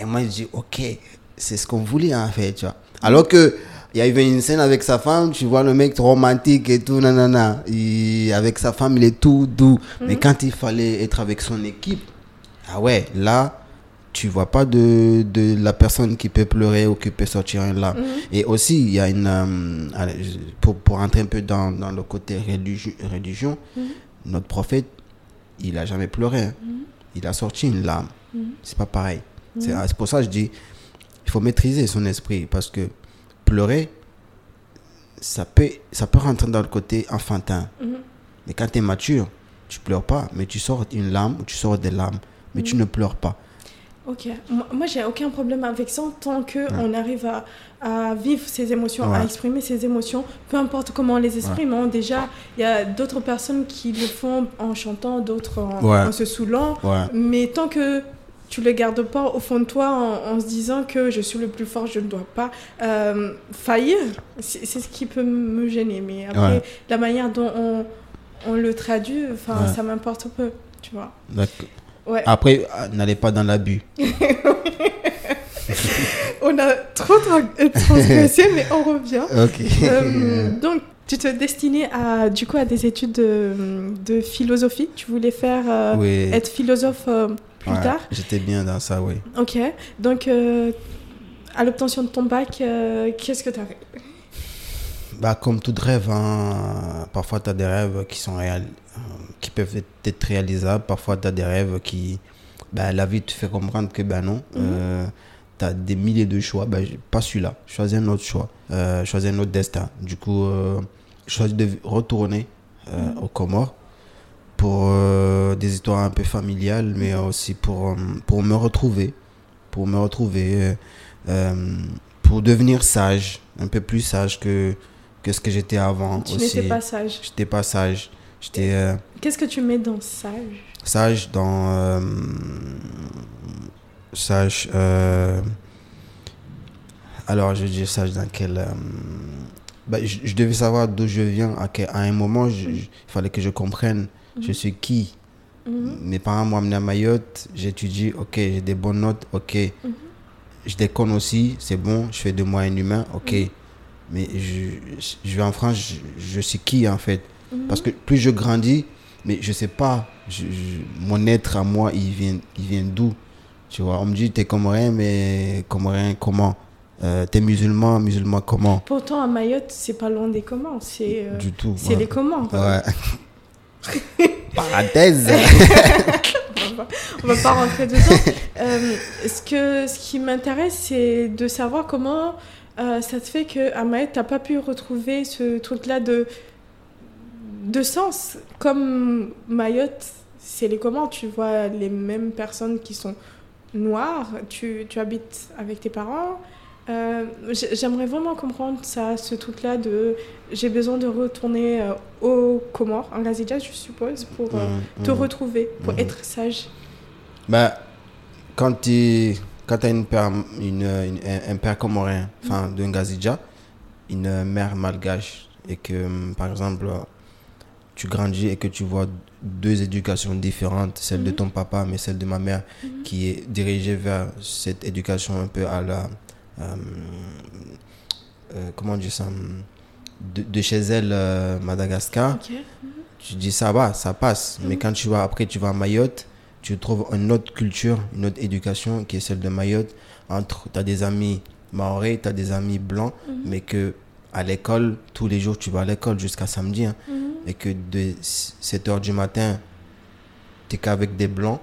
Et moi, je dis, OK, c'est ce qu'on voulait en fait, tu vois. Alors que il y avait une scène avec sa femme, tu vois le mec romantique et tout, nanana. Avec sa femme, il est tout doux. Mais mhm. quand il fallait être avec son équipe, ah ouais, là, tu vois pas de, de la personne qui peut pleurer ou qui peut sortir larme. Mhm. Et aussi, il y a une. Euh, pour, pour entrer un peu dans, dans le côté religion, mhm. notre prophète, il a jamais pleuré. Hein. Il a sorti une larme. C'est pas pareil. C'est pour ça que je dis il faut maîtriser son esprit parce que pleurer, ça peut, ça peut rentrer dans le côté enfantin. Mhm. Mais quand tu es mature, tu pleures pas, mais tu sors une larme ou tu sors des larmes, mais tu mhm. ne pleures pas. Ok, moi j'ai aucun problème avec ça tant qu'on on arrive à, à, vivre ses émotions, à exprimer ses émotions, peu importe comment on les exprime. Hein. Déjà, il y a d'autres personnes qui le font en chantant, d'autres en, en, se saoulant. Mais tant que tu le gardes pas au fond de toi en, se disant que je suis le plus fort, je ne dois pas euh, faillir. C'est ce qui peut me gêner. Mais après, la manière dont on, on le traduit, enfin, ça m'importe peu, tu vois. Ouais. Après, euh, n'allez pas dans l'abus. on a trop transgressé, mais on revient. Euh, donc, tu te destinais à, du coup, à des études de, de philosophie. Tu voulais faire être philosophe plus tard. J'étais bien dans ça, oui. Ok. Donc, euh, à l'obtention de ton bac, euh, qu'est-ce que tu as fait? Bah, Comme tout rêve, hein, parfois tu as des rêves qui, sont réels, euh, qui peuvent être réalisables. Parfois tu as des rêves qui. Bah, la vie te fait comprendre que ben non. Mhm. tu as des milliers de choix. Bah, pas celui-là. Choisis un autre choix. choisis un autre destin. Du coup, choisis de retourner mhm. aux Comores pour euh, des histoires un peu familiales, mais aussi pour, euh, pour me retrouver, pour me retrouver, euh, pour devenir sage, un peu plus sage que, que ce que j'étais avant. Tu n'étais pas sage. J'étais pas sage. J'étais. Qu'est-ce que tu mets dans sage? Sage dans sage. alors, je dis sage dans quel. Bah, je, devais savoir d'où je viens. À, à un moment, il fallait que je comprenne je suis qui? Mhm. Mes parents m'ont amené à Mayotte, j'étudie, ok, j'ai des bonnes notes, ok. Mhm. Je déconne aussi, c'est bon, je fais de moi un humain, ok. Mhm. Mais je, je, vais en France, je, suis qui en fait? Parce que plus je grandis, mais je sais pas, mon être à moi, il vient, il vient d'où? Tu vois, on me dit t'es comorien, mais comorien comment? Euh, T'es musulman, musulman comment? Pourtant, à Mayotte, c'est pas loin des comment. C'est euh, Du tout. c'est ouais. les comment. Ouais. Parenthèse. on va va pas rentrer dedans. Euh, ce, que, ce qui m'intéresse, c'est de savoir comment euh, ça te fait Mayotte, tu n'as pas pu retrouver ce truc-là de, de sens. Comme Mayotte, c'est les comment. Tu vois les mêmes personnes qui sont noires. Tu, tu habites avec tes parents. Euh, j'ai- J'aimerais vraiment comprendre ça, ce truc-là de j'ai besoin de retourner euh, aux Comores, en Gazidja, je suppose, pour euh, Mhm, te mhm. retrouver, pour Mhm. être sage. Bah, quand tu quand as une père, une, une- un, père comorien, enfin d'un Gazidja, une mère malgache, et que, hum, par exemple, tu grandis et que tu vois deux éducations différentes, celle de Mhm. ton papa, mais celle de ma mère, qui est dirigée vers cette éducation un peu à la. Euh, euh, comment dire ça hum, de, de chez elle, euh, Madagascar tu dis ça va, ça passe. Mais quand tu vas après, tu vas à Mayotte, tu trouves une autre culture, une autre éducation qui est celle de Mayotte. Entre, tu as des amis maoris, tu as des amis blancs, mais que à l'école, tous les jours, tu vas à l'école jusqu'à samedi. hein. Mhm. et que de 7 heures du matin, tu qu'avec des blancs.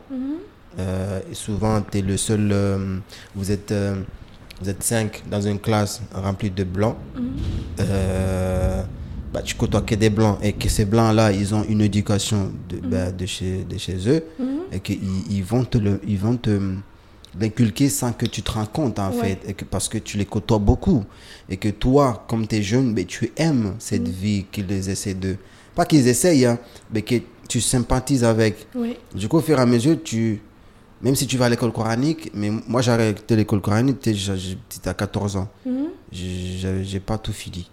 Euh, et souvent, tu es le seul. euh, vous êtes. Vous êtes cinq dans une classe remplie de blancs. Mhm. Euh, bah, tu côtoies que des blancs et que ces blancs-là, ils ont une éducation de, bah, de, chez, de chez eux Mhm. et qu'ils ils vont te le, ils vont te l'inculquer sans que tu te rends compte en Ouais. fait et que parce que tu les côtoies beaucoup et que toi comme tu es jeune mais tu aimes cette vie qu'ils essaient de pas qu'ils essayent hein, mais que tu sympathises avec Oui. du coup au fur et à mesure tu même si tu vas à l'école coranique mais moi j'ai arrêté l'école coranique j'étais à 14 ans Mhm. j'ai j'ai- pas tout fini.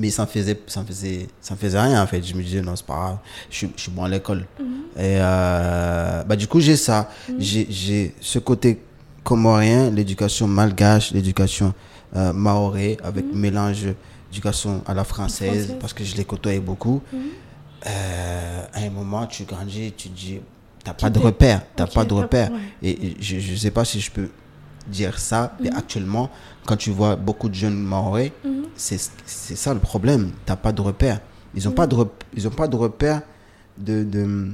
Mais ça me faisait, ça me faisait, ça me faisait rien en fait. Je me disais non c'est pas grave, je, suis- je suis bon à l'école. Et euh, bah du coup j'ai ça, j'ai j'ai ce côté comorien, l'éducation malgache, l'éducation euh, maoré avec mélange d'éducation à la française, Française. parce que je les côtoyais beaucoup. Mhm. Euh, à un moment tu grandis, tu te dis t'as pas de t'es- repère, t'as Ok, pas de t'as- repère. ouais. Et je, je sais pas si je peux dire ça, mais Mhm. actuellement, quand tu vois beaucoup de jeunes maoris, Mhm. c'est c'est ça le problème. T'as pas de repère. Ils ont pas de rep- ils ont pas de repère de de-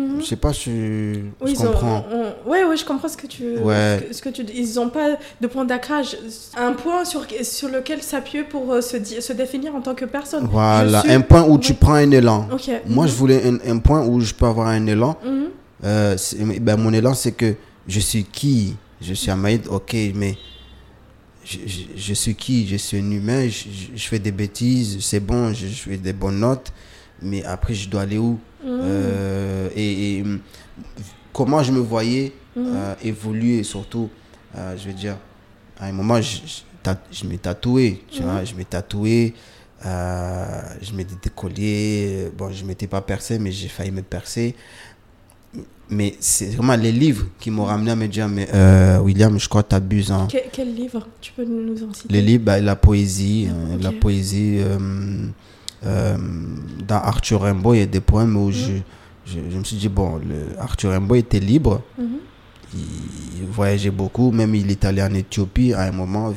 d'avant. Mhm. Je sais pas si je ont- comprends. on- ouais, ouais, je comprends ce que tu, Ouais. ce que, ce que tu. Ils n'ont pas de point d'ancrage, un point sur, sur lequel s'appuyer pour euh, se, di- se définir en tant que personne. Voilà, suis- un point où tu prends un élan. Ok. Moi, je voulais un, un point où je peux avoir un élan. Mhm. Euh, c'est- ben, mon élan, c'est que je suis qui? Je suis à Maïd, ok, mais je, je- je suis qui? Je suis un humain, je, fais des bêtises, c'est bon, je, je fais des bonnes notes, mais après, je dois aller où? Mhm. Euh, et, et, hum, comment je me voyais Mhm. euh, évoluer, surtout, euh, je veux dire, à un moment, je, je, je m'ai tatoué, tu Mhm. vois, je m'ai tatoué, euh, je m'étais décollé, bon, je m'étais pas percé, mais j'ai failli me percer. Mais c'est vraiment les livres qui m'ont ramené à me dire, mais euh, William, je crois que tu abuses. Hein. Que- quel livre? Tu peux nous en citer? Les livres, bah, la poésie, euh, la poésie. Euh, dans Arthur Rimbaud, il y a des poèmes où je, je, je me suis dit, bon, le, Arthur Rimbaud était libre, Mhm. il voyageait beaucoup, même il est allé en Éthiopie à un moment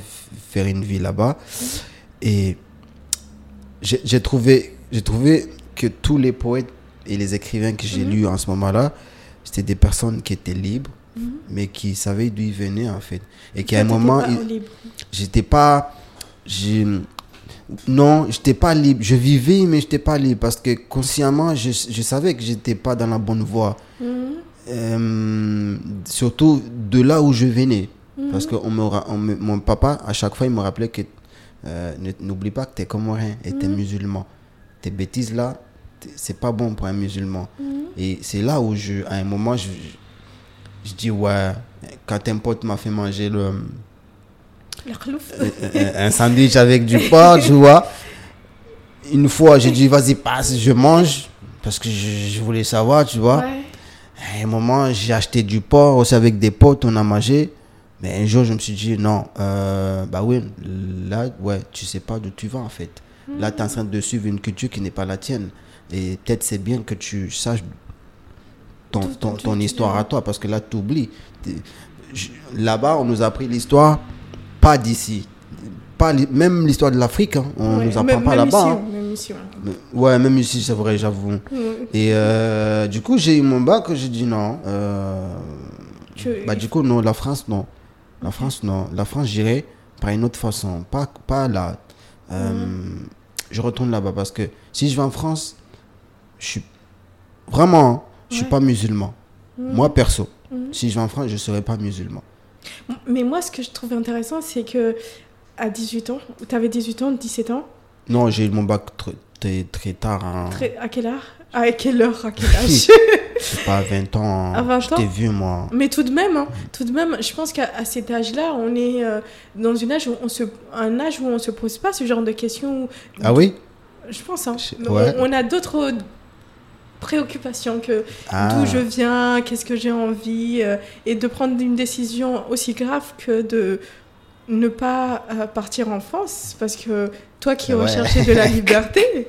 faire une vie là-bas. Et j'ai trouvé, trouvé que tous les poètes et les écrivains que j'ai lus en ce moment-là, c'était des personnes qui étaient libres, mais qui savaient d'où ils venaient en fait. Et qu'à un moment, j'étais pas non j'étais pas libre je vivais mais j'étais pas libre parce que consciemment je, je savais que j'étais pas dans la bonne voie Mhm. Euh, surtout de là où je venais Mhm. parce que on me, on me- mon papa à chaque fois il me rappelait que euh, n'oublie pas que t'es comorien et t'es Mhm. musulman tes bêtises là t'es- c'est pas bon pour un musulman et c'est là où je à un moment je, je, je dis ouais quand un pote m'a fait manger le. Un un sandwich avec du porc, tu vois. Une fois, j'ai dit, vas-y, passe, je mange. Parce que je, je voulais savoir, tu vois. Ouais. À un moment, j'ai acheté du porc aussi avec des potes, on a mangé. Mais un jour, je me suis dit, non, euh, bah oui, là, ouais, tu sais pas d'où tu vas, en fait. Là, tu es en train de suivre une culture qui n'est pas la tienne. Et peut-être c'est bien que tu saches ton, ton, ton tout histoire à toi, parce que là, tu oublies. Là-bas, on nous a appris l'histoire, pas d'ici. Pas même l'histoire de l'Afrique, hein, on Ouais, nous apprend même- pas là-bas. ici, hein. hein, même ici, ouais. Ouais, même ici, c'est vrai, j'avoue. Mm. Et euh, du coup, j'ai eu mon bac, j'ai dit non. euh, bah, du coup, non, la France, non. La France, non. La France, j'irai par une autre façon, pas, pas là. Euh, Je retourne là-bas parce que si je vais en France, je suis vraiment, je suis pas musulman. Mm. Moi, perso, si je vais en France, je serai pas musulman. Mais moi, ce que je trouve intéressant, c'est que à 18 ans, tu avais 18 ans, 17 ans, Non, j'ai eu mon bac tr- très, très tard. hein. très- à quelle heure? À quelle heure À quel âge? Je sais pas, à 20 ans. À 20 J'étais ans? vieux, moi. Mais tout de même, hein, tout de même, je pense qu'à cet âge-là, on est euh, dans une âge où on se, un âge où on se pose pas ce genre de questions. Ah oui? Je pense. Hein. Je- ouais. On, a d'autres préoccupations que Ah. d'où je viens, qu'est-ce que j'ai envie, euh, et de prendre une décision aussi grave que de ne pas euh, partir en France, parce que toi qui Ouais. recherchais de la liberté,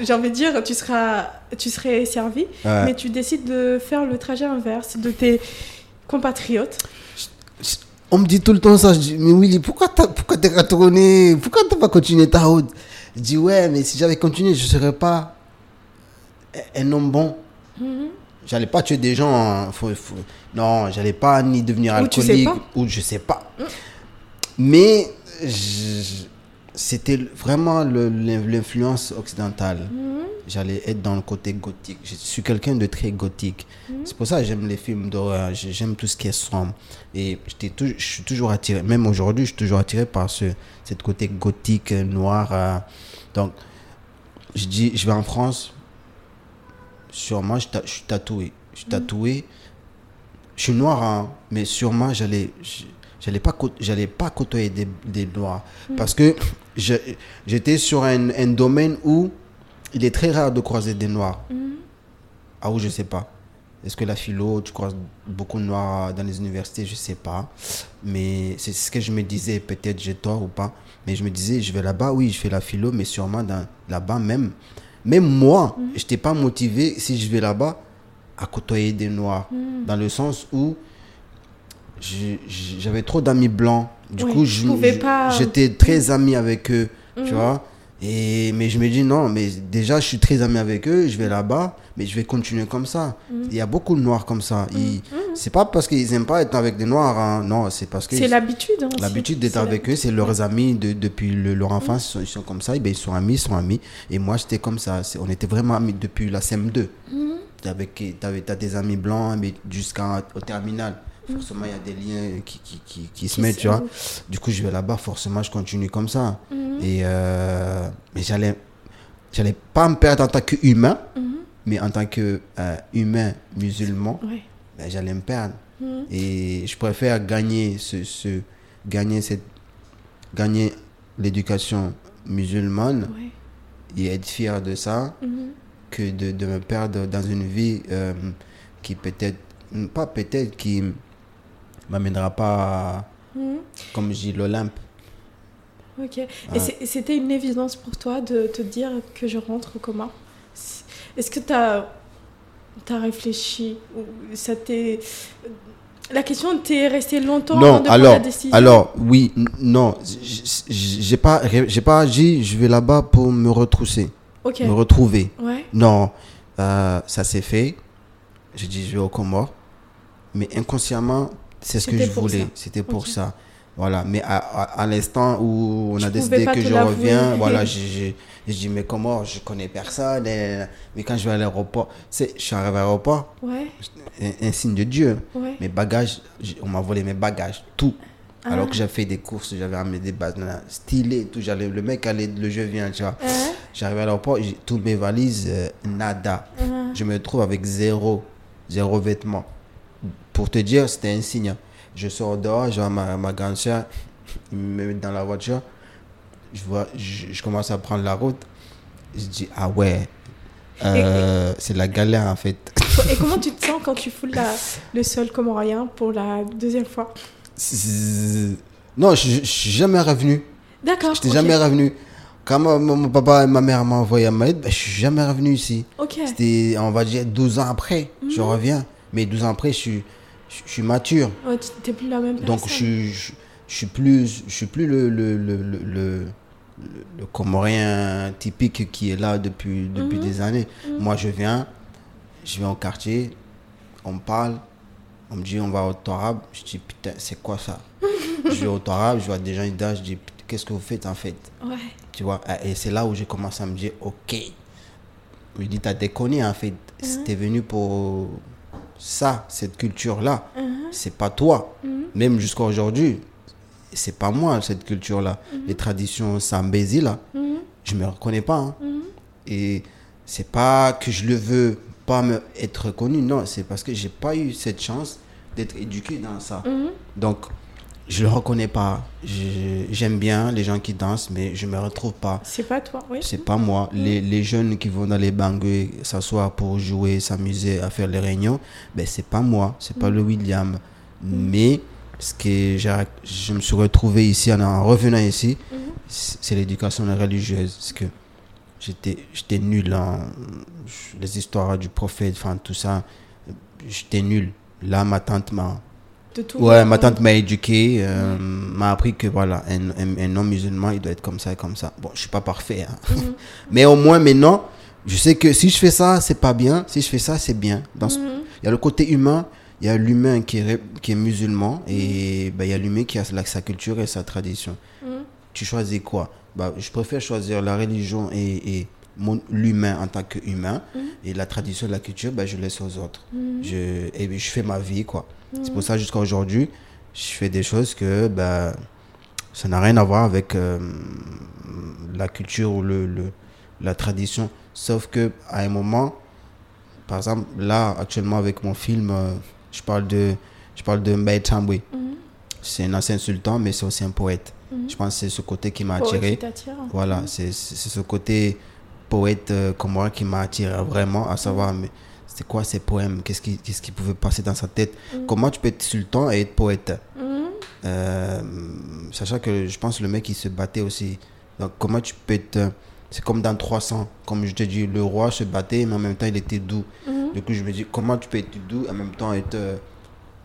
j'ai envie de dire, tu seras, tu serais servi, Ouais. mais tu décides de faire le trajet inverse de tes compatriotes. On me dit tout le temps ça. Je dis, mais Willy, pourquoi t'as, pourquoi t'es retourné? Pourquoi t'as pas continué ta route? Je dis, ouais, mais si j'avais continué, je serais pas un homme bon. Mhm. J'allais pas tuer des gens. hein. Faut- faut- Non, j'allais pas ni devenir alcoolique. Ou je sais pas. Mais je- c'était vraiment l'influence occidentale. Mhm. J'allais être dans le côté gothique. Je suis quelqu'un de très gothique. Mhm. C'est pour ça que j'aime les films d'horreur. J'ai- J'aime tout ce qui est sombre. Et j'étais tou- je suis toujours attiré. Même aujourd'hui, je suis toujours attiré par ce cette côté gothique, euh, noir. euh. Donc, je dis, je vais en France. Sûrement, je, ta- je suis tatoué. Je suis tatoué. Je suis noir, hein, mais sûrement, j'allais. je- J'allais pas, j'allais pas côtoyer des, des noirs. Parce que je- j'étais sur un, un domaine où il est très rare de croiser des noirs. Mhm. Ah oui, je sais pas. Est-ce que la philo, tu croises beaucoup de noirs dans les universités? Je sais pas. Mais c'est ce que je me disais. Peut-être j'ai tort ou pas. Mais je me disais, je vais là-bas, oui, je fais la philo, mais sûrement dans, là-bas même. Même moi, je n'étais pas motivé, si je vais là-bas, à côtoyer des noirs. Dans le sens où j'avais trop d'amis blancs. Du Oui, coup, pas- j'étais très ami avec eux. Tu Mhm. vois et, mais je me dis non, mais déjà je suis très ami avec eux, je vais là-bas, mais je vais continuer comme ça. Mhm. Il y a beaucoup de noirs comme ça. Ils- C'est pas parce qu'ils aiment pas être avec des noirs, hein. non, c'est parce que C'est l'habitude. hein, l'habitude d'être avec eux, c'est leurs amis de, depuis le- leur enfance, ils sont, ils sont comme ça, et ben, ils sont amis, ils sont amis. Et moi j'étais comme ça, on était vraiment amis depuis la CM2. Mhm. Tu as des amis blancs, mais jusqu'au terminal. Forcément, il y a des liens qui, qui, qui, qui se mettent, tu vois. Du coup, je vais là-bas, forcément, je continue comme ça. Mhm. Et euh, mais j'allais, j'allais pas me perdre en tant qu'humain, Mhm. mais en tant que euh, humain musulman, ben, j'allais me perdre. Mhm. Et je préfère gagner ce, ce gagner cette, gagner l'éducation musulmane et être fier de ça Mhm. que de, de me perdre dans une vie euh, qui peut-être, pas peut-être, qui m'amènera pas, à, Mhm. comme je dis, l'Olympe. Ok. Et c'est- c'était une évidence pour toi de te dire que je rentre comment C'est- Est-ce que tu as, réfléchi ou ça. La question t'est restée longtemps avant Non, de prendre alors, la décision? alors, oui, non, j'ai pas, pas agi, je vais là-bas pour me retrousser, me retrouver. Ouais. Non, euh, ça s'est fait. J'ai dit, je vais au Comores. Mais inconsciemment, c'est ce que je voulais. C'était pour ça. Voilà. Mais à, à, à l'instant où on a décidé que je reviens, voilà, j'ai j'ai- j'ai dit, mais comment? Je connais personne. et- Mais quand je vais à l'aéroport, je suis arrivé à l'aéroport, Ouais. un, un signe de Dieu. Ouais. Mes bagages, on m'a volé mes bagages, tout. Ah. Alors que j'ai fait des courses, j'avais amené des bananes stylées, tout. Le mec allait, le jeu vient, tu vois. J'arrive à l'aéroport, toutes mes valises, euh, nada. Hein. Je me trouve avec zéro, zéro vêtement. Pour te dire, c'était un signe. Je sors dehors, je vois ma, ma grande soeur, il me met dans la voiture. Je, vois, je, je commence à prendre la route. Je dis, ah ouais, euh, c'est la galère en fait. Et comment tu te sens quand tu foules la- le sol comorien pour la deuxième fois? Non, je je suis jamais revenu. D'accord. Je n'étais ok. jamais revenu. Quand mon, mon papa et ma mère m'ont envoyé à Maïd, ben, je suis jamais revenu ici. Ok. C'était, on va dire, 12 ans après, je reviens. Mais 12 ans après, je suis, je, je suis mature. Ouais, tu plus la même personne. Donc, je, je, je suis plus, je suis plus le, le, le, le, le- Comorien typique qui est là depuis, depuis Mhm. des années. Moi, je viens, je viens au quartier, on me parle, on me dit on va au Torab. Je dis putain, c'est quoi ça? Je vais au Torab, je vois des gens ils dansent, je dis qu'est-ce que vous faites en fait? Ouais. tu vois, et c'est là où j'ai commencé à me dire, ok. Je lui dis, t'as déconné en fait. T'es venu pour ça, cette culture-là. C'est pas toi. Même jusqu'à aujourd'hui, c'est pas moi cette culture-là. Les traditions sambézi là, je me reconnais pas. hein. Et c'est pas que je le veux pas me être reconnu, non, c'est parce que j'ai pas eu cette chance d'être éduqué dans ça. Donc, je le reconnais pas. J'aime bien les gens qui dansent, mais je me retrouve pas. C'est pas toi, oui. C'est pas moi. Les, les jeunes qui vont dans les bangues s'asseoir pour jouer, s'amuser, à faire les réunions, ben c'est pas moi, c'est pas le William. Mais ce que je me suis retrouvé ici en, en revenant ici, c'est c'est l'éducation religieuse. Parce que j'étais j'étais nul en les histoires du prophète, enfin tout ça, j'étais nul. Là, ma tante m'a De tout. Ouais, ma tante m'a éduqué, euh, m'a appris que voilà, un, un, un homme musulman, il doit être comme ça et comme ça. Bon, je suis pas parfait, hein. mais au moins maintenant, je sais que si je fais ça, c'est pas bien. Si je fais ça, c'est bien. Dans ce- Il y a le côté humain, il y a l'humain qui est, qui est musulman et ben, il y a l'humain qui a sa culture et sa tradition. Tu choisis quoi? Bah, Je préfère choisir la religion et, et l'humain en tant qu'humain et la tradition et la culture, ben, je laisse aux autres. Je, et je fais ma vie, quoi. C'est pour ça, jusqu'à aujourd'hui, je fais des choses que ben, ça n'a rien à voir avec euh, la culture ou le, le- la tradition. Sauf que à un moment, par exemple, là, actuellement, avec mon film, euh, je parle de, je parle de Mbaye Tambwe. C'est un ancien sultan, mais c'est aussi un poète. Je pense que c'est ce côté qui m'a attiré. qui. Voilà, c'est ce côté poète euh, comme moi qui m'a attiré vraiment, à savoir, mais c'est quoi ces poèmes? Qu'est-ce qui, qu'est-ce qui pouvait passer dans sa tête? Comment tu peux être sultan et être poète? Euh, Sachant que je pense que le mec il se battait aussi. Donc, comment tu peux être. euh, C'est comme dans 300, comme je te dis, le roi se battait, mais en même temps il était doux. Du coup, je me dis, comment tu peux être doux et en même temps être. euh,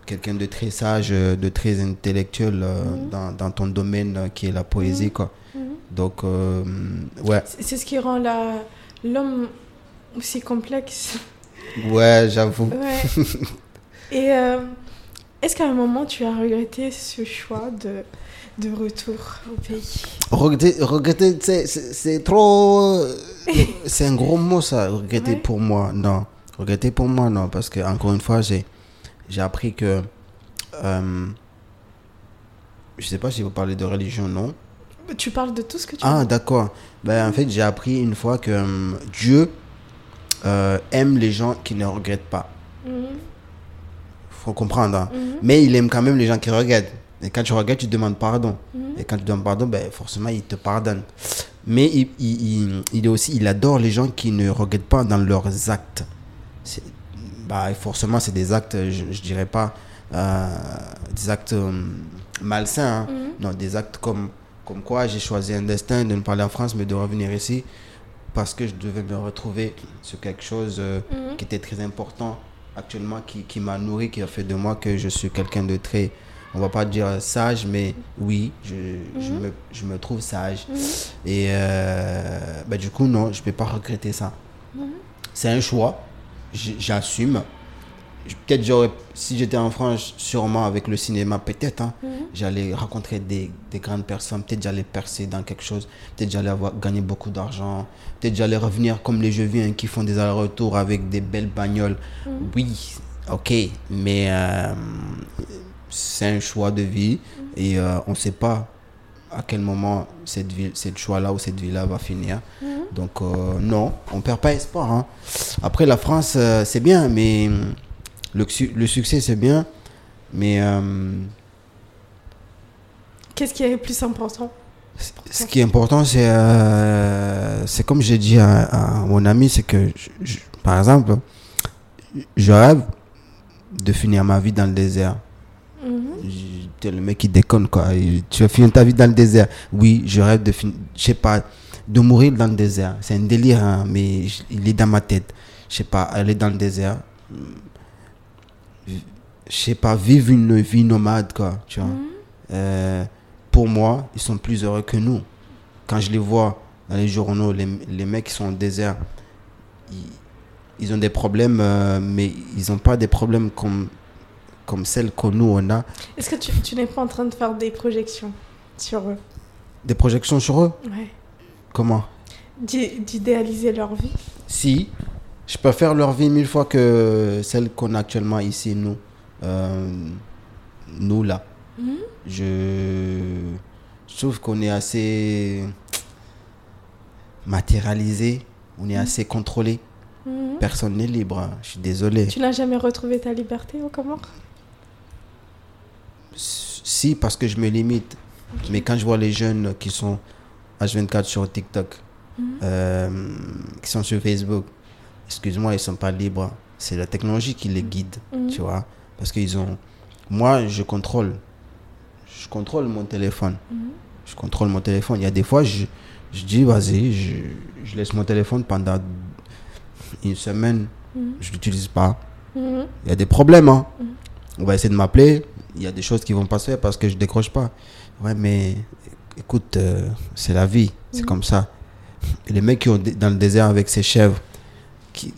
quelqu'un de très sage, de très intellectuel euh, dans, dans ton domaine qui est la poésie, quoi. Donc, ouais, C'est c'est ce qui rend la- l'homme aussi complexe. Ouais, j'avoue. Ouais. Et euh, est-ce qu'à un moment tu as regretté ce choix de, de retour au pays? Regretter, regretter c'est- trop. c'est un gros mot, ça, regretter Ouais. pour moi. Non, regretter pour moi, non, parce que, encore une fois, j'ai j'ai appris que. euh, je sais pas si vous parlez de religion, non. Tu parles de tout ce que tu Ah, d'accord. Ben, en fait, j'ai appris une fois que euh, Dieu euh, aime les gens qui ne regrettent pas. Mhm. faut comprendre. hein. Mhm. Mais il aime quand même les gens qui regrettent. Et quand tu regrettes, tu demandes pardon. Mhm. Et quand tu demandes pardon, ben, forcément, il te pardonne. Mais il, il, il- est aussi, il adore les gens qui ne regrettent pas dans leurs actes. Bah, forcément, c'est des actes, je, je dirais pas, euh, des actes euh, malsains. hein. Non, des actes comme, comme quoi j'ai choisi un destin de ne pas aller en France, mais de revenir ici parce que je devais me retrouver sur quelque chose euh, Mhm. qui était très important actuellement, qui, qui m'a nourri, qui a fait de moi que je suis quelqu'un de très, on va pas dire sage, mais oui, je, je, me, je me trouve sage. Et euh, bah, du coup, non, je ne peux pas regretter ça. C'est un choix, j'assume. Peut-être j'aurais, si j'étais en France, sûrement avec le cinéma, peut-être, hein, j'allais rencontrer des, des grandes personnes, peut-être j'allais percer dans quelque chose, peut-être j'allais avoir gagné beaucoup d'argent, peut-être j'allais revenir comme les jeux viens qui font des allers-retours avec des belles bagnoles. Oui, ok, mais euh, c'est un choix de vie et euh, on ne sait pas à quel moment cette, vie, cette choix-là ou cette vie-là va finir. Donc euh, non, on perd pas espoir. hein. Après, la France, euh, c'est bien, mais le, su- le succès, c'est bien, mais euh, Qu'est-ce qui est le plus important? ce qui est important, c'est euh, c'est comme j'ai dit à, à mon ami, c'est que, je- je- par exemple, je rêve de finir ma vie dans le désert. Mhm. T'es le mec qui déconne, quoi. Et Tu vas finir ta vie dans le désert. Oui, je rêve de finir. Je sais pas. de mourir dans le désert. C'est un délire, hein, mais je- il est dans ma tête. Je sais pas, aller dans le désert. Je sais pas, vivre une vie nomade, quoi, tu vois. Euh, pour moi, ils sont plus heureux que nous. Quand je les vois dans les journaux, les, les mecs qui sont au désert, ils, ils ont des problèmes, euh, mais ils n'ont pas des problèmes comme, comme celles que nous, on a. Est-ce que tu, tu n'es pas en train de faire des projections sur eux? Des projections sur eux? Ouais. Comment? D'i- D'idéaliser leur vie? Si, je préfère leur vie mille fois que celle qu'on a actuellement ici, nous. Euh, nous, là. Mhm. Je, je trouve qu'on est assez matérialisé, on est assez contrôlé. Mhm. Personne n'est libre, hein. je suis désolé. Tu n'as jamais retrouvé ta liberté au Comores? Si, parce que je me limite. Mais quand je vois les jeunes qui sont H24 sur TikTok, Mhm. euh, qui sont sur Facebook, excuse-moi, ils sont pas libres. C'est la technologie qui les guide, Mhm. tu vois. Parce qu'ils ont. Moi, je contrôle. Je contrôle mon téléphone. Mhm. Je contrôle mon téléphone. Il y a des fois, je, je dis, vas-y, je, je laisse mon téléphone pendant une semaine. Mhm. Je l'utilise pas. Il y a des problèmes. Hein. On va essayer de m'appeler. Il y a des choses qui vont pas se faire parce que je décroche pas. Ouais, mais écoute, euh, c'est la vie. C'est comme ça. Et les mecs qui ont dans le désert avec ses chèvres, qui,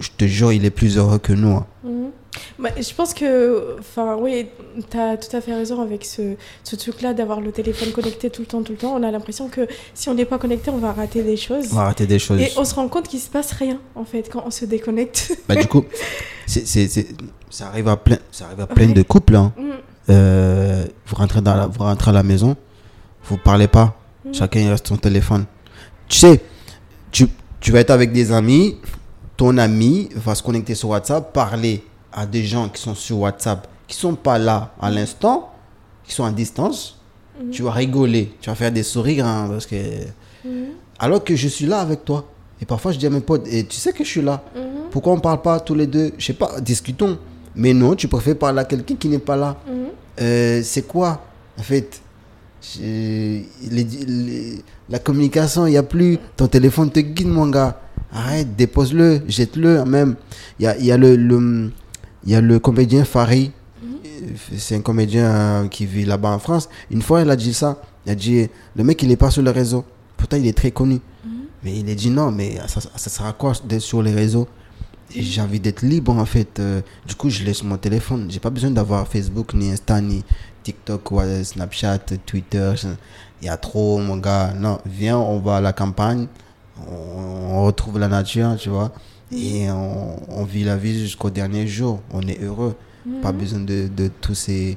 je te jure, il est plus heureux que nous. hein. Mhm. Bah, je pense que, enfin, oui, tu as tout à fait raison avec ce, ce truc-là d'avoir le téléphone connecté tout le temps, tout le temps. On a l'impression que si on n'est pas connecté, on va rater des choses. On va arrêter des choses. Et on se rend compte qu'il se passe rien, en fait, quand on se déconnecte. Bah, du coup, ça arrive à plein, ça arrive à plein Ouais. de couples. hein. Mhm. Euh, vous, rentrez dans la, vous rentrez à la maison, vous parlez pas. Mhm. Chacun reste son téléphone. Tu sais, tu, tu vas être avec des amis, ton ami va se connecter sur WhatsApp, parler à des gens qui sont sur WhatsApp, qui sont pas là à l'instant, qui sont à distance. Mhm. Tu vas rigoler, tu vas faire des sourires hein, parce que Mhm. alors que je suis là avec toi. Et parfois je dis à mes potes, et tu sais que je suis là. Mhm. Pourquoi on parle pas tous les deux? Je sais pas, discutons. Mais non, tu préfères parler à quelqu'un qui n'est pas là. Euh, c'est quoi en fait? Je- les- les- la communication il n'y a plus ton téléphone te guide mon gars arrête dépose-le jette-le même il y a, y a le, le- y a le comédien Farid Euh, c'est un comédien euh, qui vit là-bas en France une fois il a dit ça il a dit le mec il est pas sur le réseau pourtant il est très connu mais il a dit non mais ça, ça sert à quoi d'être sur les réseaux? J'ai envie d'être libre en fait. Euh, du coup, je laisse mon téléphone. J'ai pas besoin d'avoir Facebook, ni Insta, ni TikTok, ou euh, Snapchat, Twitter. Il y a trop, mon gars. Non, viens, on va à la campagne. On retrouve la nature, tu vois. Et on, on vit la vie jusqu'au dernier jour. On est heureux. Pas besoin de, de tous ces.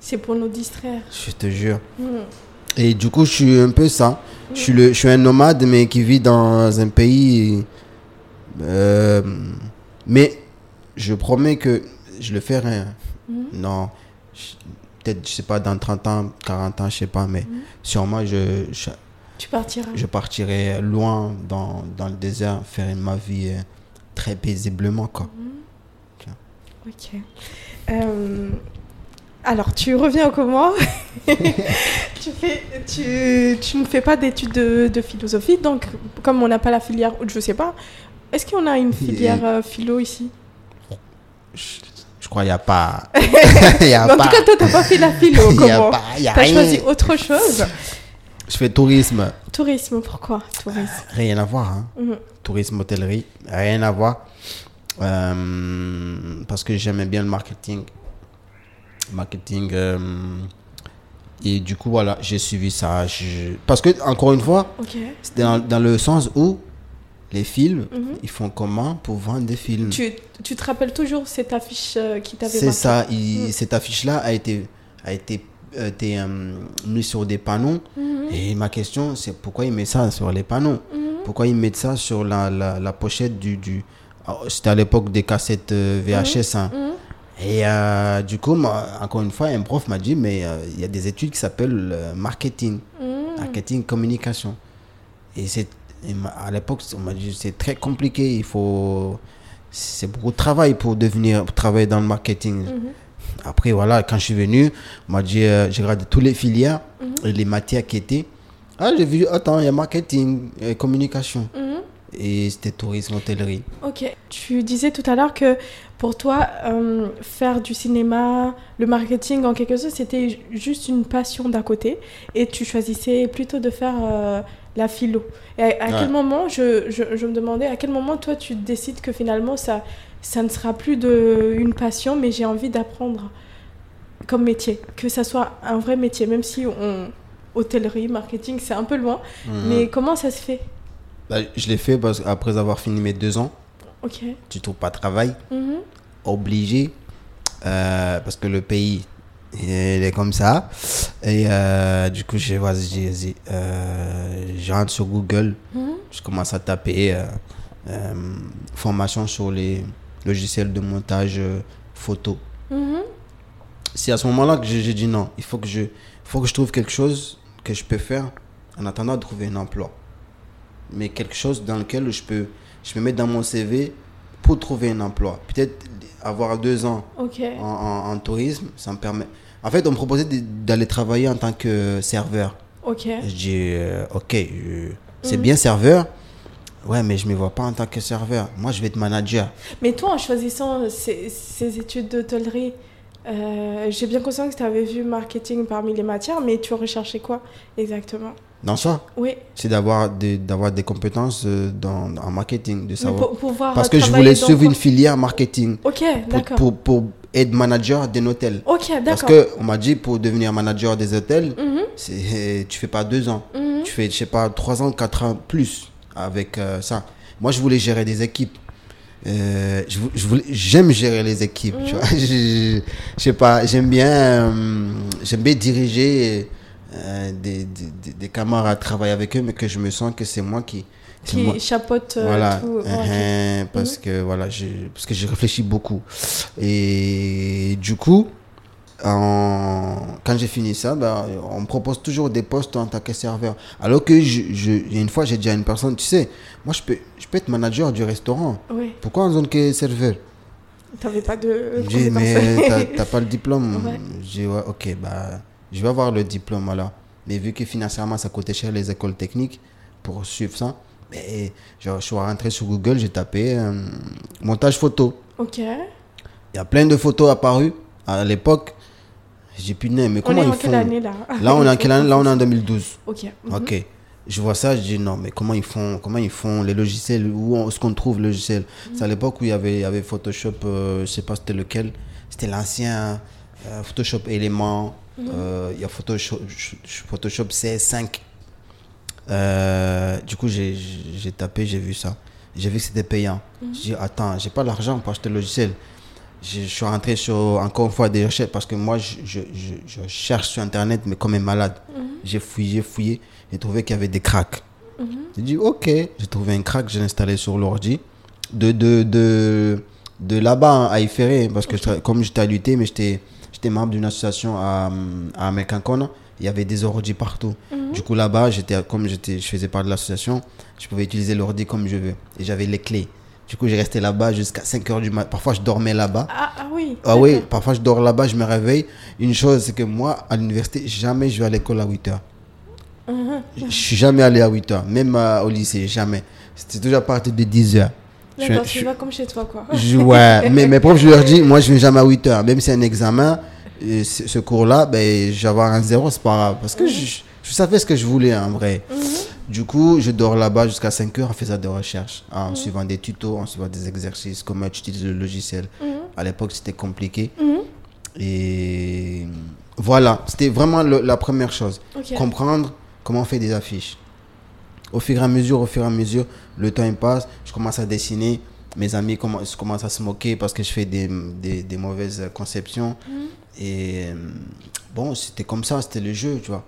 C'est pour nous distraire. Je te jure. Mhm. Et du coup, je suis un peu ça. Je suis, le, je suis un nomade, mais qui vit dans un pays. euh, mais je promets que je le ferai. hein. Mhm. Non, peut-être, je sais pas, dans 30 ans, 40 ans, je sais pas, mais sûrement, je, je, Tu partiras. je partirai loin dans, dans le désert, faire ma vie euh, très paisiblement, quoi. Ok. Euh, alors, tu reviens au Comores. tu, fais, tu, tu ne fais pas d'études de, de philosophie, donc comme on n'a pas la filière, je sais pas, est-ce qu'on a une filière euh, philo ici? Je, je crois qu'il n'y a pas. Y a En pas. tout cas, toi, t'as pas fait la philo au Il y a Comores. pas. Il y a T'as rien. choisi autre chose. Je fais tourisme. Tourisme, pourquoi tourisme? Rien à voir, hein. Mhm. tourisme, hôtellerie, rien à voir. Euh, parce que j'aimais bien le marketing. Marketing. euh, et du coup, voilà, j'ai suivi ça. Je- Parce que, encore une fois, c'est dans, dans le sens où les films, Mhm. ils font comment pour vendre des films? Tu, tu te rappelles toujours cette affiche euh, qui t'avait C'est ça. il- Mm. Cette affiche-là a été, a été, euh, été, euh, mise sur des panneaux. Mhm. Et ma question, c'est pourquoi ils mettent ça sur les panneaux? Mhm. Pourquoi ils mettent ça sur la, la, la pochette du... du... Ah, C'était à l'époque des cassettes euh, VHS. hein. Et du coup, encore une fois, un prof m'a dit, mais il y a des études qui s'appellent marketing, marketing, communication. Et c'est à l'époque, on m'a dit, c'est très compliqué, il faut... C'est beaucoup de travail pour devenir, pour travailler dans le marketing. Après, voilà, quand je suis venu, on m'a dit, euh, j'ai regardé tous les filières, Mhm. et les matières qui étaient. Ah, j'ai vu, attends, il y a marketing, euh, communication. Mhm. Et c'était tourisme, hôtellerie. Ok. Tu disais tout à l'heure que pour toi, euh, faire du cinéma, le marketing en quelque sorte, c'était ju- juste une passion d'à côté et tu choisissais plutôt de faire euh, la philo. Et à, à Ouais. quel moment, je, je, je me demandais, à quel moment toi tu décides que finalement ça, ça ne sera plus de, une passion, mais j'ai envie d'apprendre comme métier, que ça soit un vrai métier, même si on. Hôtellerie, marketing, c'est un peu loin. Mhm. Mais comment ça se fait? Bah, je l'ai fait parce qu'après avoir fini mes deux ans, Ok. tu trouves pas de travail, Mhm. obligé, euh, parce que le pays, il est comme ça. Et euh, du coup, j'ai euh, je rentre sur Google, Mhm. je commence à taper euh, formation sur les logiciels de montage euh, photo. Mhm. C'est à ce moment-là que j'ai dit non, il faut que, je, faut que je trouve quelque chose que je peux faire en attendant de trouver un emploi. Mais quelque chose dans lequel je peux, je peux mettre dans mon CV pour trouver un emploi. Peut-être avoir deux ans Ok. en, en- en tourisme, ça me permet. En fait, on me proposait d'aller travailler en tant que serveur. Ok. Je dis, euh, ok, je- c'est bien serveur. Ouais, mais je me vois pas en tant que serveur. Moi, je vais être manager. Mais toi, en choisissant ces, ces études d'hôtellerie, euh, j'ai bien conscience que tu avais vu marketing parmi les matières, mais tu recherchais quoi exactement? Dans ça, Oui, c'est d'avoir des, d'avoir des compétences euh, dans, en marketing, de savoir. pour pouvoir Parce que je voulais suivre quoi une filière marketing Ok, pour, d'accord. pour, pour être manager d'un hôtel. Ok, Parce d'accord. que on m'a dit pour devenir manager des hôtels, Mhm, c'est tu fais pas deux ans, mhm. tu fais je sais pas trois ans, quatre ans plus avec euh, ça. Moi je voulais gérer des équipes. Euh, je, je j'aime gérer les équipes, tu Mhm. vois. Je, je- je sais pas, j'aime bien, euh, j'aime bien diriger euh, des, des, des- des camarades, travailler avec eux, mais que je me sens que c'est moi qui, c'est moi- Qui chapeaute voilà, tout. Ouais, euh, parce que voilà, j'ai- parce que j'ai réfléchi beaucoup. Et du coup, en- quand j'ai fini ça, ben, on me propose toujours des postes en tant que serveur. Alors que je, une fois, j'ai dit à une personne, tu sais, moi je peux, je peux être manager du restaurant. Ouais. Pourquoi en zone que serveur? T'avais pas de. J'ai mais t'as- pas le diplôme. Ouais. J'ai ouais, ok, bah, je vais avoir le diplôme là. Mais vu que financièrement, ça coûtait cher les écoles techniques pour suivre ça, mais genre, je suis rentré sur Google, j'ai tapé euh, montage photo. Ok. Il y a plein de photos apparues à l'époque. J'ai pu mais On comment en ils quelle font année là Là, on est en quelle année? Là, on est en 2012. Ok. mhm. Ok. Je vois ça, je dis non, mais comment ils font, comment ils font les logiciels, où on- est-ce qu'on trouve le logiciel? C'est à l'époque où il y avait, il y avait Photoshop, euh, je sais pas c'était lequel, c'était l'ancien euh, Photoshop Element, euh, il y a Photoshop, Photoshop CS5. Euh, du coup, j'ai- j'ai j'ai tapé, j'ai vu ça. J'ai vu que c'était payant. Je dis, attends, j'ai pas l'argent pour acheter le logiciel. Je, je suis rentré sur, encore une fois, des recherches parce que moi, je, je, je, cherche sur Internet, mais comme un malade. J'ai fouillé, j'ai fouillé, j'ai trouvé qu'il y avait des cracks. J'ai dit, ok, j'ai trouvé un crack, j'ai installé sur l'ordi. De, de, de, de là-bas hein, à Iféré, parce que comme j'étais à l'UT, mais j'étais j'étais membre d'une association à, à Mekankona, il y avait des ordi partout. Du coup, là-bas, j'étais comme j'étais, je faisais partie de l'association, je pouvais utiliser l'ordi comme je veux. Et j'avais les clés. Du coup, j'ai resté là-bas jusqu'à 5 heures du matin. Parfois, je dormais là-bas. Ah, ah oui. Ah oui, parfois je dors là-bas, je me réveille. Une chose, c'est que moi, à l'université, jamais je vais à l'école à 8 heures. Mhm. Je suis jamais allé à 8 heures, même euh, au lycée, jamais. C'était toujours à partir de 10 heures. Je- D'accord, je- tu vas comme chez toi quoi. je- ouais, mais mes profs, je leur dis, moi, je viens jamais à 8 heures. Même si c'est un examen, et ce cours-là, ben, je vais avoir un zéro, c'est pas grave. Parce que je, je savais ce que je voulais en vrai. Mhm. Du coup, je dors là-bas jusqu'à 5 heures en faisant des recherches, en suivant des tutos, en suivant des exercices, comment utiliser le logiciel. Mhm. À l'époque, c'était compliqué. Mhm. Et voilà, c'était vraiment le- la première chose. Comprendre comment on fait des affiches. Au fur et à mesure, au fur et à mesure, le temps il passe, je commence à dessiner. Mes amis commencent, commencent à se moquer parce que je fais des, des, des mauvaises conceptions. Mhm. Et euh, bon, c'était comme ça, c'était le jeu, tu vois.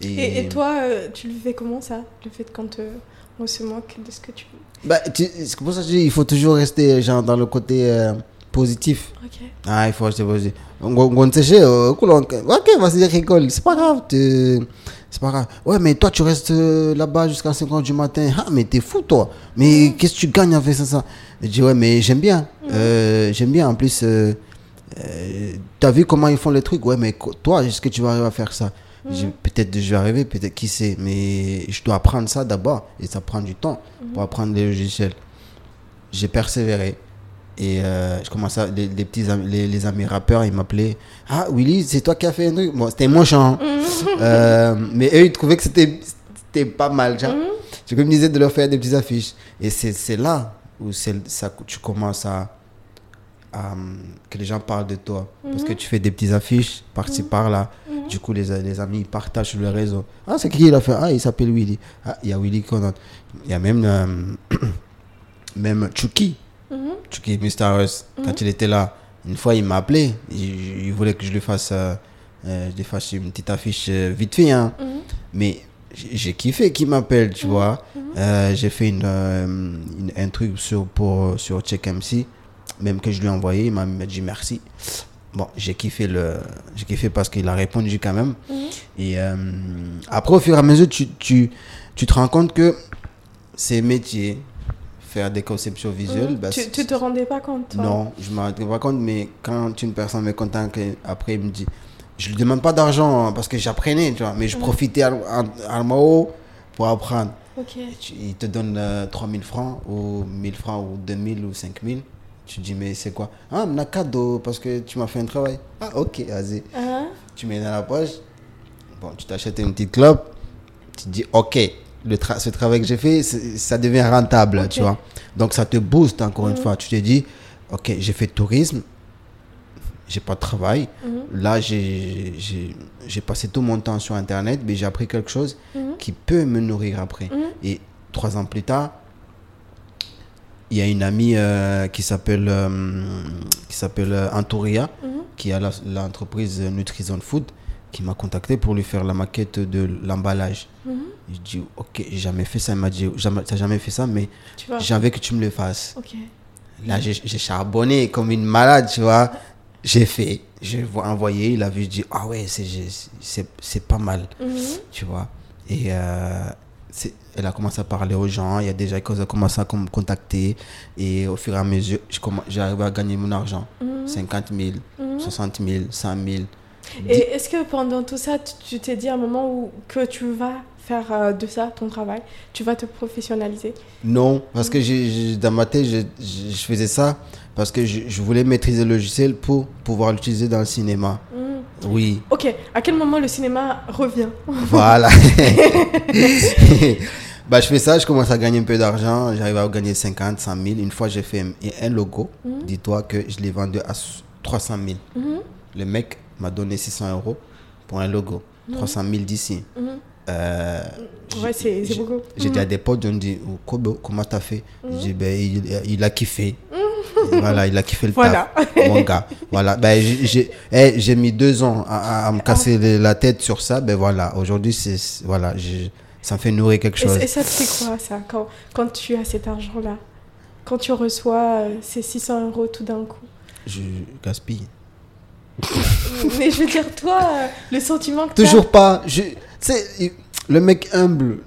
Et, et toi, euh, tu le fais comment ça Le fait quand euh, on se moque de ce que tu bah, c'est pour ça que je dis, il faut toujours rester genre, dans le côté euh, positif. Ok. Ah, il faut rester positif. On te sait, euh, ok, vas-y, rigole, c'est pas grave. C'est pas grave. Ouais, mais toi, tu restes euh, là-bas jusqu'à 5 h du matin. Ah, mais t'es fou, toi. Mais qu'est-ce que tu gagnes avec ça, ça? Je dis, ouais, mais j'aime bien. Euh, j'aime bien. En plus, euh, euh, t'as vu comment ils font les trucs? Ouais, mais toi, est-ce que tu vas arriver à faire ça? J'ai- Peut-être je vais arriver, peut-être qui sait. Mais je dois apprendre ça d'abord. Et ça prend du temps pour apprendre les logiciels. J'ai persévéré. Et euh, je commençais à- les, les petits les, les amis rappeurs, ils m'appelaient Ah, Willy, c'est toi qui as fait un truc? Bon, c'était mon chant. Euh, mais eux, ils trouvaient que c'était c'était pas mal. genre. Je me disais de leur faire des petites affiches. Et c'est c'est là où c'est- ça, tu commences à, à, hum, que les gens parlent de toi. Parce que tu fais des petites affiches par-ci, par-là. Du coup, les, les amis ils partagent sur le réseau. Ah, c'est qui il a fait? Ah, il s'appelle Willy. Ah, il y a Willy Conan. Il y a même, euh, même Chucky. Chucky Mr. Us. Quand il était là, une fois, il m'a appelé. Il, il voulait que je lui fasse, euh, euh, je lui fasse une petite affiche euh, vite fait. Hein. Mais j'ai kiffé qu'il m'appelle, tu vois. Euh, j'ai fait une, euh, une- un truc sur, pour, sur Check MC, même que je lui ai envoyé, il m'a dit merci. Bon, j'ai kiffé, le, j'ai kiffé parce qu'il a répondu quand même. Et euh, après, au fur et à mesure, tu, tu, tu te rends compte que ces métiers, faire des conceptions visuelles, bah, tu, tu te rendais pas compte toi? Non, je ne me rendais pas compte, mais quand une personne me contacte, après il me dit, je ne lui demande pas d'argent hein, parce que j'apprenais, tu vois, mais je profitais à, à, à pour apprendre. Ok. Tu- Il te donne euh, 3000 francs ou 1000 francs ou 2000 ou 5000. Tu dis, mais c'est quoi? Ah, un cadeau parce que tu m'as fait un travail. Ah, ok, vas-y. Hein? Tu mets dans la poche. Bon, tu t'achètes une petite clope. Tu dis, ok, le tra- ce travail que j'ai fait, ça devient rentable, tu vois. Donc ça te booste encore une fois. Tu te dis, ok, j'ai fait tourisme, j'ai pas de travail. Là, j'ai- j'ai j'ai passé tout mon temps sur Internet, mais j'ai appris quelque chose qui peut me nourrir après. Et trois ans plus tard, il y a une amie euh, qui s'appelle euh, qui s'appelle euh, Antouria, qui a la- l'entreprise Nutrizone Food, qui m'a contacté pour lui faire la maquette de l'emballage. Je dis ok, j'ai jamais fait ça. Il m'a dit jamais, t'as jamais fait ça, mais vois j'avais que tu me le fasses. Là, j'ai j'ai charbonné comme une malade, tu vois. J'ai fait, j'ai envoyé, il a vu, je dis ah ouais, c'est j'ai- pas mal, tu vois. Et euh, elle a commencé à parler aux gens, il y a déjà qui ont commencé à me contacter. Et au fur et à mesure, arrivé à gagner mon argent 50 000, 60 000, 100 000. Et est-ce que pendant tout ça, tu- t'es dit à un moment où que tu vas faire euh, de ça ton travail, tu vas te professionnaliser? Non, parce que j'ai- dans ma tête, je, faisais ça parce que je, je voulais maîtriser le logiciel pour pouvoir l'utiliser dans le cinéma. Oui, Ok, à quel moment le cinéma revient? Voilà. bah, je fais ça, je commence à gagner un peu d'argent. J'arrive à gagner 50, 100 000. Une fois, j'ai fait un, un logo. Dis-toi que je l'ai vendu à 300 000. Le mec m'a donné 600 euros pour un logo. 300 000 d'ici. Euh, Ouais, c'est beaucoup. Dit à des potes, ils me dit oh, Kobo, comment t'as fait? J'ai dit, ben, il, il a kiffé. Voilà, il a kiffé le Voilà. taf, mon gars. Voilà, ben, j'ai- j'ai eh, mis deux ans à, me casser la tête sur ça. Ben voilà, aujourd'hui, c'est voilà, ça me fait nourrir quelque chose. et ça te fait quoi, ça, quand, quand tu as cet argent-là? Quand tu reçois euh, ces 600 euros tout d'un coup? Je gaspille. Mais je veux dire, toi, euh, le sentiment que Toujours pas. Tu sais, le mec humble,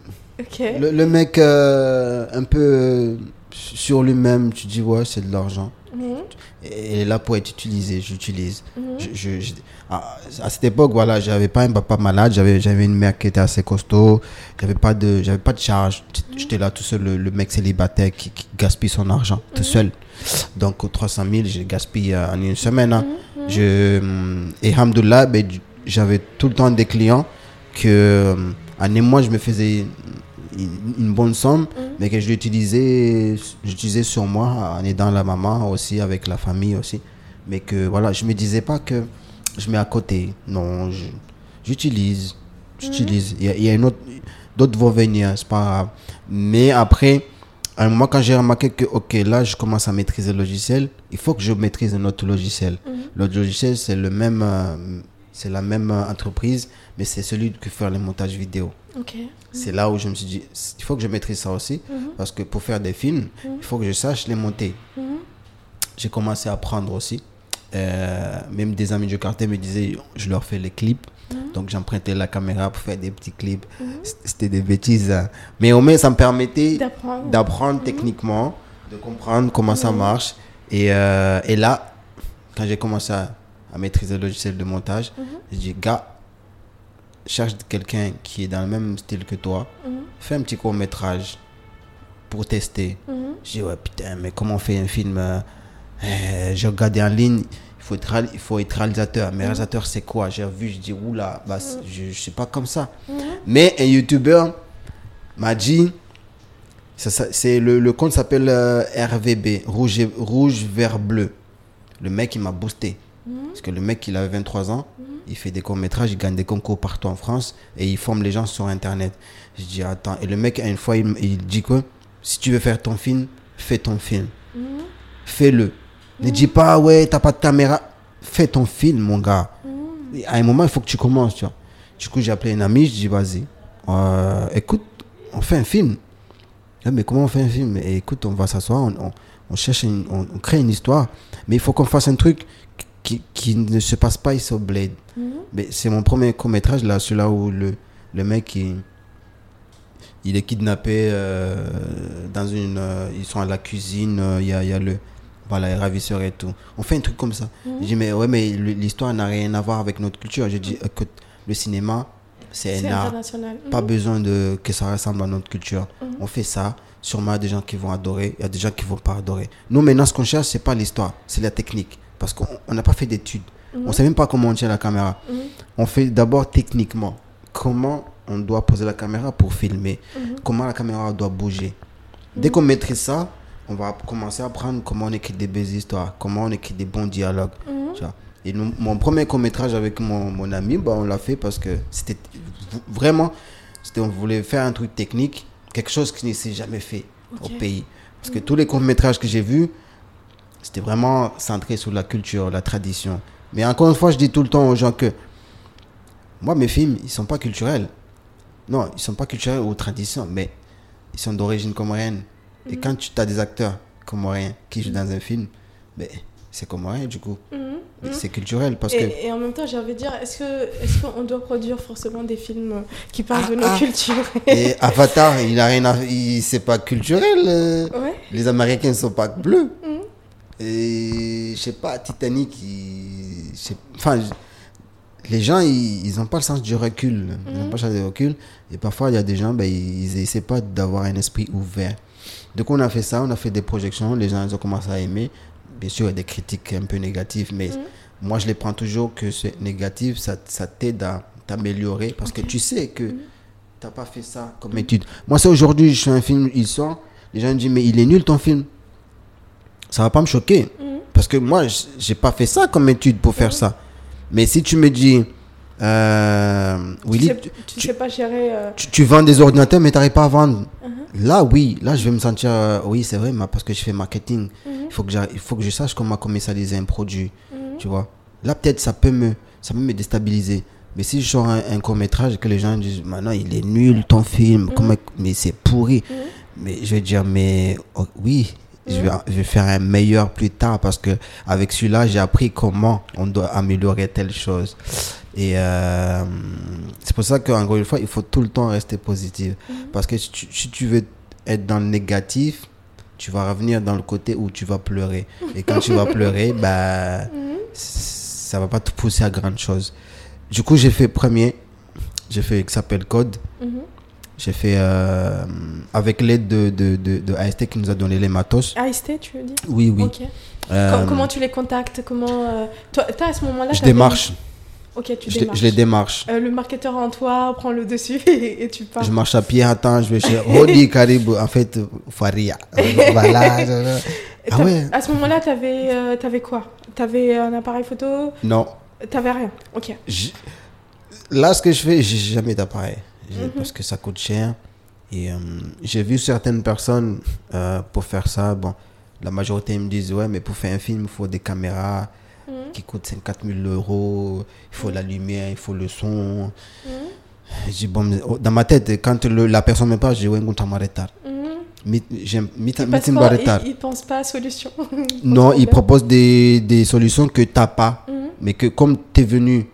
le, le mec euh, un peu sur lui-même, tu dis, ouais, c'est de l'argent. Mhm. Et là pour être utilisé, j'utilise. Mhm. Je, je- je- à, à cette époque, voilà, j'avais pas un papa malade, j'avais, une mère qui était assez costaud, j'avais pas de, j'avais pas de charge. J'étais là tout seul, le, le mec célibataire qui, qui gaspille son argent tout seul. Donc 300 000, j'ai gaspillé en une semaine. hein. Je, et Hamdullah, ben, j'avais tout le temps des clients que hum, en un mois, je me faisais une, bonne somme, mais que je l'utilisais, j'utilisais sur moi en aidant la maman aussi, avec la famille aussi. Mais que voilà, je me disais pas que je mets à côté. Non, j'utilise. J'utilise. Il y a, il y a une autre, d'autres vont venir, c'est pas grave. Mais après, à un moment, quand j'ai remarqué que, ok, là, je commence à maîtriser le logiciel, il faut que je maîtrise un autre logiciel. L'autre logiciel, c'est le même, euh, c'est la même euh, entreprise, mais c'est celui qui fait les montages vidéo. Ok. C'est là où je me suis dit, il faut que je maîtrise ça aussi, parce que pour faire des films, il faut que je sache les monter. J'ai commencé à apprendre aussi. Euh, même des amis du quartier me disaient, je leur fais les clips. Donc j'empruntais la caméra pour faire des petits clips. C'était des bêtises. hein. Mais au moins, ça me permettait D'apprendre. techniquement, de comprendre comment ça marche. Et, euh, et là, quand j'ai commencé à, à maîtriser le logiciel de montage, j'ai dit, gars, cherche quelqu'un qui est dans le même style que toi, Mhm. fais un petit court métrage pour tester. Mhm. Je dis, ouais, putain, mais comment on fait un film euh, euh, J'ai regardé en ligne, il faut être, réal- il faut être réalisateur. Mais réalisateur, c'est quoi? J'ai vu, je dis, oula, bah, c'est- je ne suis pas comme ça. Mais un YouTuber m'a dit, ça, ça- c'est le, le compte s'appelle euh, RVB, rouge, rouge, vert, bleu. Le mec, il m'a boosté. Parce que le mec, il avait 23 ans, il fait des courts-métrages, il gagne des concours partout en France et il forme les gens sur Internet. Je dis, attends, et le mec, une fois, il, il dit quoi? Si tu veux faire ton film, fais ton film. Fais-le. Ne dis pas, ouais, t'as pas de caméra. Fais ton film, mon gars. À un moment, il faut que tu commences, tu vois. Du coup, j'ai appelé un ami, je dis, vas-y, euh, écoute, on fait un film. Mais comment on fait un film? Et Écoute, on va s'asseoir, on, on- on cherche, une- on, on crée une histoire, mais il faut qu'on fasse un truc qui, qui ne se passe pas ici au Blade. Mais c'est mon premier court métrage là, celui-là où le, le mec il, il est kidnappé euh, dans une, euh, ils sont à la cuisine, euh, il y, a, y a le voilà les ravisseurs et tout. On fait un truc comme ça. Je dis mais ouais mais l'histoire n'a rien à voir avec notre culture. Je dis écoute le cinéma c'est un art international. pas Mhm. besoin de que ça ressemble à notre culture. On fait ça, sûrement il y a des gens qui vont adorer, il y a des gens qui vont pas adorer. Nous maintenant ce qu'on cherche c'est pas l'histoire, c'est la technique parce qu'on on n'a pas fait d'études. On sait même pas comment on tient la caméra. On fait d'abord techniquement comment on doit poser la caméra pour filmer, comment la caméra doit bouger. Dès qu'on maîtrise ça, on va commencer à apprendre comment on écrit des belles histoires, comment on écrit des bons dialogues. tu vois. Et nous- mon premier court métrage avec mon, mon ami, bah, on l'a fait parce que c'était vraiment, c'était, on voulait faire un truc technique, quelque chose qui ne s'est jamais fait au pays. Parce que tous les courts métrages que j'ai vus, c'était vraiment centré sur la culture, la tradition. Mais encore une fois, je dis tout le temps aux gens que moi, mes films, ils sont pas culturels. Non, ils sont pas culturels ou tradition, mais ils sont d'origine comorienne. Et quand tu as des acteurs comoriens qui jouent dans un film, ben, c'est comorien du coup. Mhm. Mais C'est culturel parce que. Et, et en même temps, j'ai envie de dire, est-ce que est-ce qu'on doit produire forcément des films qui parlent Ah, de nos ah. cultures? Et Avatar, il a rien à. il- C'est pas culturel. euh. Ouais. Les Américains sont pas bleus. Mhm. Et je sais pas, Titanic, il- enfin, les gens, ils ils ont pas le sens du recul. Ils n'ont pas le sens du recul. Et parfois, il y a des gens, ben, ils essaient pas d'avoir un esprit ouvert. Donc, on a fait ça, on a fait des projections, les gens ils ont commencé à aimer. Bien sûr, il y a des critiques un peu négatives, mais moi, je les prends toujours que c'est négatif, ça, ça t'aide à t'améliorer parce que tu sais que t'as pas fait ça comme étude. Moi, c'est aujourd'hui, je fais un film, il sort, les gens me disent, mais il est nul ton film. Ça va pas me choquer. Parce que moi, j'ai pas fait ça comme étude pour faire ça. Mais si tu me dis, euh, Tu Willy, sais, tu, tu sais pas gérer. euh, tu- tu vends des ordinateurs, mais t'arrives pas à vendre. Là, oui, là, je vais me sentir, euh, oui, c'est vrai, mais parce que je fais marketing. Il faut que il faut que je sache comment commercialiser un produit. Tu vois. Là, peut-être, ça peut me, ça peut me déstabiliser. Mais si je sors un, un court métrage et que les gens disent, maintenant, il est nul ton film, comment, mais c'est pourri. Mais je vais dire, mais oh, oui, je vais, je vais faire un meilleur plus tard parce que avec celui-là, j'ai appris comment on doit améliorer telle chose. Et euh, c'est pour ça qu'encore une fois, il faut tout le temps rester positif. Parce que si tu, si tu veux être dans le négatif, tu vas revenir dans le côté où tu vas pleurer. Et quand tu vas pleurer, bah, ça va pas te pousser à grande chose. Du coup, j'ai fait premier, j'ai fait qui s'appelle Code. mhm. J'ai fait euh, avec l'aide de, de, de, de AST qui nous a donné les matos. AST, tu veux dire? Oui, oui. Euh, Com- comment tu les contactes? Comment euh, toi, à ce moment-là je démarche. Ok, tu Je, démarches. je les démarche. Le marketeur en toi prend le dessus et, et tu pars. Je marche à pied, attends, je vais chez Rodi Carib, en fait, Faria. voilà. Ah ouais À ce moment-là, t'avais euh, t'avais quoi? T'avais un appareil photo? Non. T'avais rien. Ok. Là, ce que je fais, j'ai jamais d'appareil. J'ai- Mhm. Parce que ça coûte cher. Et euh, j'ai vu certaines personnes euh, pour faire ça. Bon, la majorité me disent Ouais, mais pour faire un film, il faut des caméras Mhm. qui coûtent 54 000 euros. Il faut la lumière, il faut le son. Mhm. Dis, bon, oh, dans ma tête, quand le- la personne me parle, je dis Ouais, on. Mhm. J'aime Ils, pensent pas à solution. Non, ils il propose des, des solutions que tu n'as pas. Mhm. Mais que comme tu es venu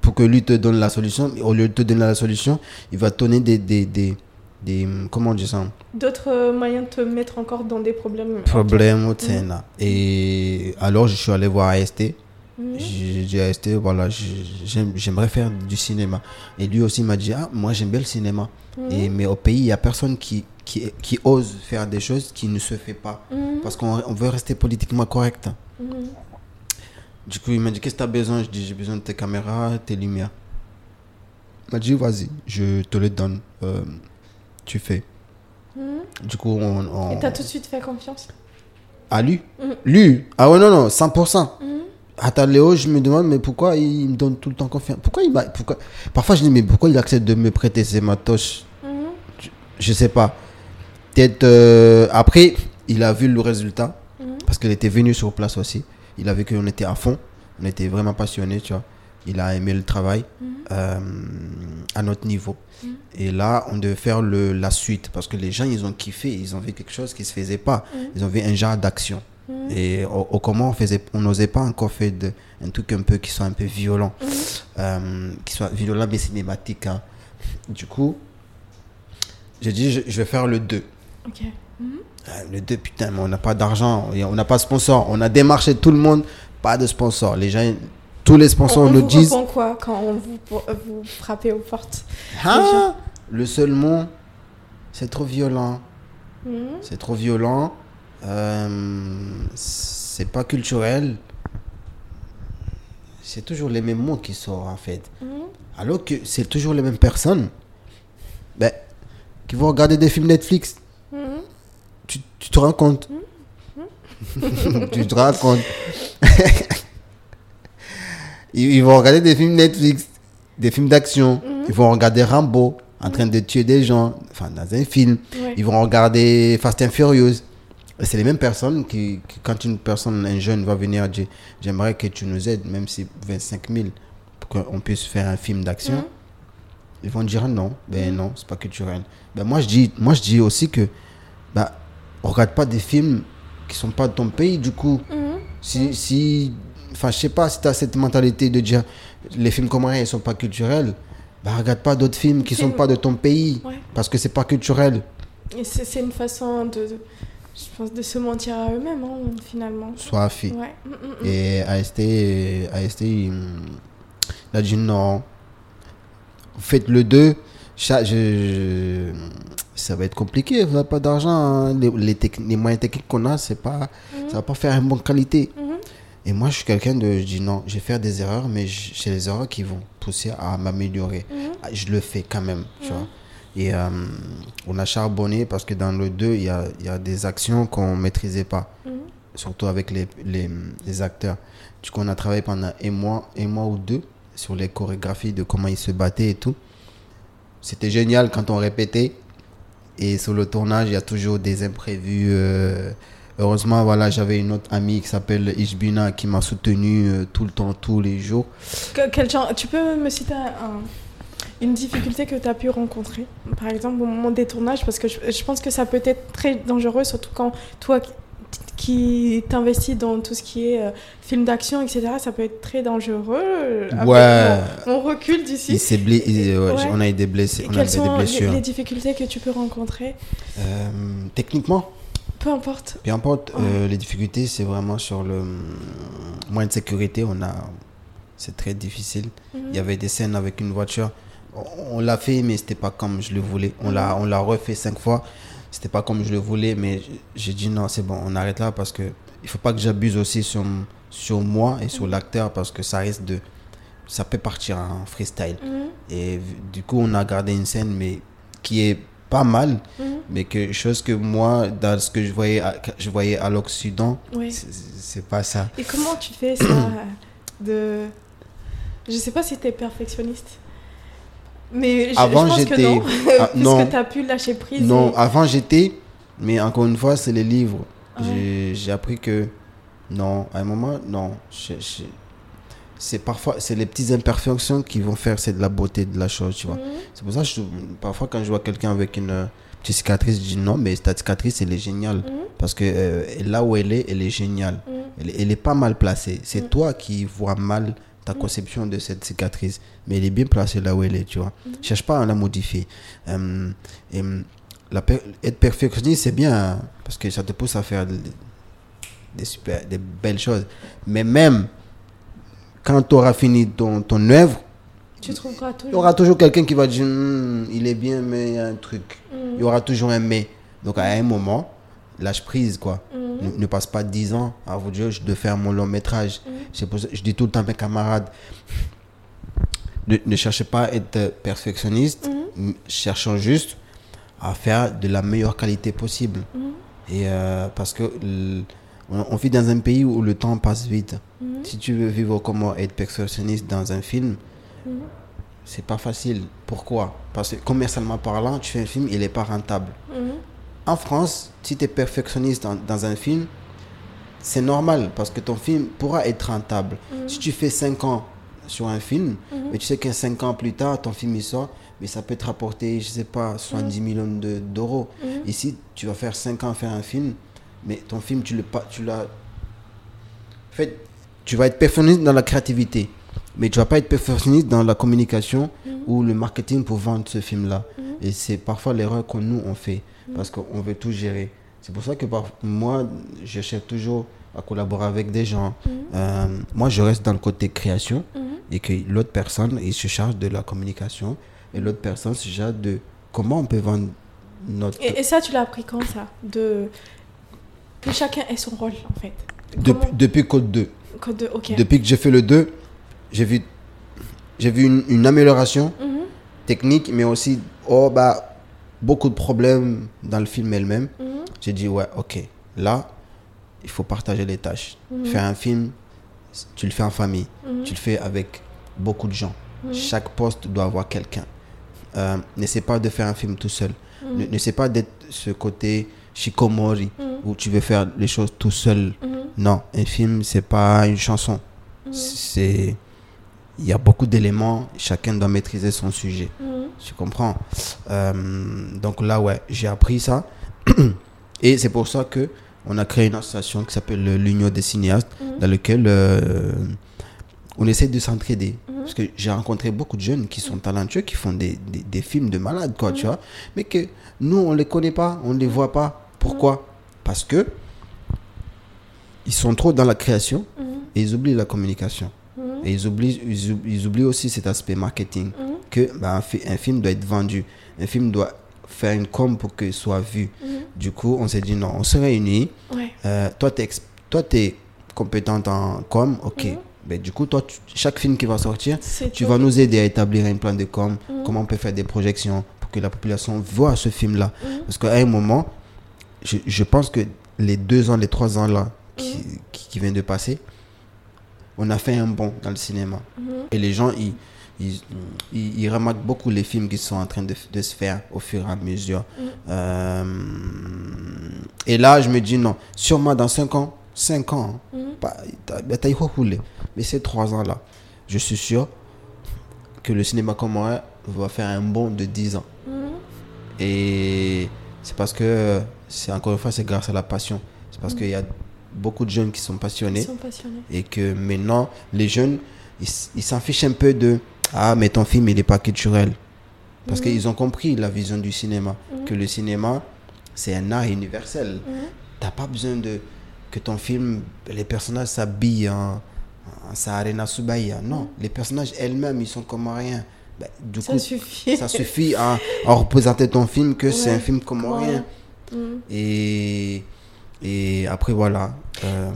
pour que lui te donne la solution, au lieu de te donner la solution, il va te donner des. des, des, des- comment on dit ça? D'autres euh, moyens de te mettre encore dans des problèmes. Problème au Tsena. Et alors, je suis allé voir AST. Mhm. J'ai dit à ST, voilà, j'ai- j'aime- j'aimerais faire du cinéma. Et lui aussi m'a dit, ah, moi j'aime bien le cinéma. Mhm. Et, mais au pays, il n'y a personne qui, qui, qui ose faire des choses qui ne se fait pas. Mhm. Parce qu'on on veut rester politiquement correct. Du coup, il m'a dit, qu'est-ce que tu as besoin? Je dis, j'ai besoin de tes caméras, tes lumières. Il m'a dit, vas-y, je te le donne. Euh, tu fais. Mhm. Du coup, on... on- Et t'as tout de suite fait confiance? Ah, lui? Mhm. Lui? Ah ouais, non, non, 100%. Mhm. Attends, Léo, je me demande, mais pourquoi il me donne tout le temps confiance? Pourquoi il m'a... Pourquoi... Parfois, je dis, mais pourquoi il accepte de me prêter ses matos? Mhm. Je sais pas. Peut-être... euh, Après, il a vu le résultat. Parce qu'il était venu sur place aussi. Il a vu qu'on était à fond. On était vraiment passionnés, tu vois. Il a aimé le travail Mhm. euh, à notre niveau. Mhm. Et là, on devait faire le, la suite. Parce que les gens, ils ont kiffé. Ils ont vu quelque chose qui se faisait pas. Mhm. Ils ont vu un genre d'action. Et au, au comment on faisait, on n'osait pas encore faire de, un truc un peu qui soit un peu violent, euh, qui soit violent mais cinématique. hein. Du coup, j'ai dit je, je vais faire le 2. Ok. Mhm. Euh, Le 2, putain, mais on n'a pas d'argent, on n'a pas de sponsor. On a démarché tout le monde, pas de sponsor. Les gens, tous les sponsors on, on nous vous disent quoi quand on vous, vous frappez aux portes Ah, le seul mot, c'est trop violent. Mhm. C'est trop violent. euh, c'est pas culturel. C'est toujours les mêmes mots qui sortent en fait. Mhm. Alors que c'est toujours les mêmes personnes ben, qui vont regarder des films Netflix. Tu, tu te rends compte? Tu te rends compte? Ils, ils vont regarder des films Netflix, des films d'action. Ils vont regarder Rambo en train de tuer des gens, enfin dans un film. Ouais. Ils vont regarder Fast and Furious. C'est les mêmes personnes qui, qui- quand une personne, un jeune va venir dire J'aimerais que tu nous aides, même si 25 000, pour qu'on puisse faire un film d'action. Ils vont dire non, ben non, c'est pas culturel. Ben moi, je dis, moi, je dis aussi que ben, on regarde pas des films qui sont pas de ton pays, du coup. Mhm. Si, si, enfin, je sais pas si tu as cette mentalité de dire les films coréens ils sont pas culturels, ben regarde pas d'autres films qui sont pas de ton pays, Ouais. parce que c'est pas culturel. Et c'est une façon de, de- je pense, de se mentir à eux-mêmes, hein, finalement. Soit fille. Ouais. Mm, mm, mm. Et AST, AST il, a dit non. Faites le 2. Ça, je- je- ça va être compliqué. Vous n'avez pas d'argent. hein. Les, les, tec- les moyens techniques qu'on a, c'est pas, ça va pas faire une bonne qualité. Mhm. Et moi, je suis quelqu'un de. Je dis non, je vais faire des erreurs, mais c'est les erreurs qui vont pousser à m'améliorer. Mhm. Ah, Je le fais quand même, tu vois. Et euh, on a charbonné parce que dans le 2, il y a, il y a des actions qu'on maîtrisait pas Mhm. surtout avec les, les, les acteurs. Du coup, on a travaillé pendant un mois, un mois ou deux sur les chorégraphies de comment ils se battaient et tout. C'était génial quand on répétait. Et sur le tournage, il y a toujours des imprévus. euh, heureusement, voilà, j'avais une autre amie qui s'appelle Ishbina qui m'a soutenu euh, tout le temps, tous les jours. Que- quel genre, tu peux me citer un- un- une difficulté que tu as pu rencontrer, par exemple au moment des tournages, parce que je pense que ça peut être très dangereux, surtout quand toi qui- t'investis dans tout ce qui est euh, film d'action, etc., ça peut être très dangereux. euh, Ouais. mon, mon recul d'ici. Ouais. On a eu des blessés, on a Quelles des sont les, blessures. les difficultés que tu peux rencontrer Euh, techniquement, Peu importe. Peu importe, euh, les difficultés, c'est vraiment sur le hum, moyen de sécurité. On a, c'est très difficile. Il y avait des scènes avec une voiture. On, on l'a fait, mais c'était pas comme je le voulais. On l'a, on l'a refait cinq fois. C'était pas comme je le voulais, mais j'ai dit non, c'est bon, on arrête là parce que il faut pas que j'abuse aussi sur, sur moi et sur l'acteur parce que ça risque de, ça peut partir en freestyle. Mhm, Et du coup, on a gardé une scène, mais qui est pas mal, mhm. mais que chose que moi, dans ce que je voyais à, je voyais à l'Occident, Oui. c'est- c'est pas ça. Et comment tu fais ça euh, de... Je sais pas si tu es perfectionniste. Mais je, Avant, j'étais- non. Ah, non. tu as pu lâcher prise. Non, et- avant j'étais, mais encore une fois, c'est les livres. J'ai- appris que non, à un moment, non. c'est parfois, c'est les petites imperfections qui vont faire, c'est de la beauté de la chose, tu vois. Mhm. C'est pour ça que je- parfois quand je vois quelqu'un avec une petite cicatrice, je dis non, mais ta cicatrice, elle est géniale. Mhm. Parce que euh, là où elle est, elle est géniale. Mhm. Elle, elle est pas mal placée. C'est toi qui vois mal ta conception de cette cicatrice. Mais elle est bien placée là où elle est, tu vois. Cherche pas à la modifier. Euh, et, hum, la per- être perfectionniste, c'est bien. hein, parce que ça te pousse à faire des, des super, des belles choses. Mais même, quand tu auras fini ton, ton œuvre, Tu trouveras il y aura toujours quelqu'un qui va dire Hmm, il est bien, mais il y a un truc. Il y aura toujours un mais. Donc à un moment, lâche prise, quoi. Ne, ne passe pas 10 ans à vous dire dois faire mon long métrage. C'est pour ça- je dis tout le temps à mes camarades ne, ne cherchez pas à être perfectionniste, m- cherchons juste à faire de la meilleure qualité possible. Et euh, parce que on vit dans un pays où le temps passe vite. Si tu veux vivre comment être perfectionniste dans un film, c'est pas facile. Pourquoi? Parce que commercialement parlant, tu fais un film, il n'est pas rentable. En France, si tu es perfectionniste dans, dans un film, c'est normal parce que ton film pourra être rentable. Si tu fais 5 ans sur un film, mais tu sais que 5 ans plus tard, ton film il sort, mais ça peut te rapporter, je sais pas, 70 millions de- d'euros. Ici, tu vas faire 5 ans faire un film, mais ton film, tu le pas, tu l'as. En fait, tu vas être perfectionniste dans la créativité, mais tu vas pas être perfectionniste dans la communication ou le marketing pour vendre ce film-là. Et c'est parfois l'erreur que nous on fait parce qu'on veut tout gérer. C'est pour ça que par- moi, je cherche toujours à collaborer avec des gens. Euh, moi, je reste dans le côté création et que l'autre personne, il se charge de la communication et l'autre personne se charge de comment on peut vendre notre... Et, et ça, tu l'as appris quand ça? De que chacun ait son rôle en fait. Depuis, Comment- depuis Code 2. Code de- ok. Depuis que j'ai fait le 2, j'ai vu, j'ai vu une, une amélioration Mhm, technique, mais aussi oh, bah, beaucoup de problèmes dans le film elle-même. mhm, J'ai dit, ouais, ok, là, il faut partager les tâches. Mhm. Faire un film, tu le fais en famille, mhm, tu le fais avec beaucoup de gens. Chaque poste doit avoir quelqu'un. Euh, N'essaie pas de faire un film tout seul. Ne- N'essaie pas d'être ce côté shikomori, où tu veux faire les choses tout seul. Non, un film, c'est pas une chanson. C'est. Il y a beaucoup d'éléments, chacun doit maîtriser son sujet. mhm. Tu comprends? Euh, Donc là, ouais, j'ai appris ça. Et c'est pour ça que on a créé une association qui s'appelle l'Union des cinéastes, Mhm. dans laquelle euh, on essaie de s'entraider. Mhm. Parce que j'ai rencontré beaucoup de jeunes qui sont talentueux, qui font des, des, des films de malades, quoi, tu vois. Mais que nous, on les connaît pas, on les voit pas. Pourquoi? Parce que ils sont trop dans la création et ils oublient la communication. Mhm. Et ils oublient, ils, ou- ils oublient aussi cet aspect marketing. Mhm. Que bah, un, fi- un film doit être vendu. Un film doit faire une com pour qu'il soit vu. Mhm. Du coup, on s'est dit non, on se réunit. Ouais. Euh, toi, tu es, compétente en com, ok. Mais du coup, toi, tu- chaque film qui va sortir, tu vas nous aider à établir un plan de com. Comment on peut faire des projections pour que la population voit ce film-là. Parce qu'à un moment, je, je pense que les deux ans, les trois ans là qui, qui, qui viennent de passer, on a fait un bond dans le cinéma. Mhm. Et les gens, ils, ils, ils- ils remarquent beaucoup les films qui sont en train de, de se faire au fur et à mesure. Mhm. Euh, et là, je me dis non, sûrement dans 5 ans, 5 ans, roulé. mais ces 3 ans-là, je suis sûr que le cinéma comorien va faire un bond de 10 ans. Mhm. Et c'est parce que, c'est encore une fois, c'est grâce à la passion. C'est parce qu'il y a beaucoup de jeunes qui sont Ils passionnés sont passionnés. et que maintenant, les jeunes, ils s'en fichent un peu de Ah, mais ton film, il n'est pas culturel. Parce Mhm. qu'ils ont compris la vision du cinéma, Mhm. que le cinéma, c'est un art universel. Mhm. T'as pas besoin de que ton film, les personnages s'habillent en, en Saharena Subaya. Non, les personnages elles-mêmes, ils sont comme rien. Ben, du Mhm. Ça coup, suffit. ça suffit à, à représenter ton film que c'est Ouais, un film comorien. Mhm. Et, et après, voilà. euh,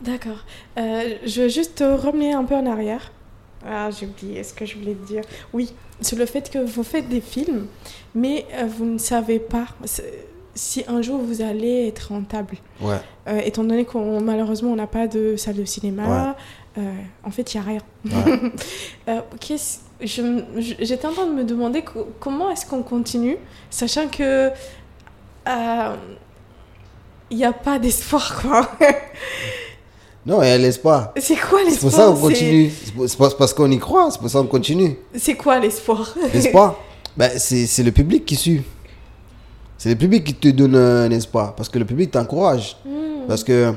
D'accord. Euh, je veux juste revenir un peu en arrière. Ah, j'ai oublié ce que je voulais te dire. Oui, sur le fait que vous faites des films, mais euh, vous ne savez pas si un jour vous allez être rentable. ouais. Euh, étant donné qu'on malheureusement on n'a pas de salle de cinéma, euh, en fait il n'y a rien. Ouais. Euh, J'étais en train de me demander co- comment est-ce qu'on continue, sachant que il n'y a pas d'espoir quoi. Non, il y a l'espoir. C'est quoi C'est l'espoir pour ça qu'on C'est- continue. C'est c'est pas- parce qu'on y croit, c'est pour ça qu'on continue. C'est quoi l'espoir L'espoir, ben, c'est c'est le public qui suit. C'est le public qui te donne un espoir. Parce que le public t'encourage. Hmm. Parce que,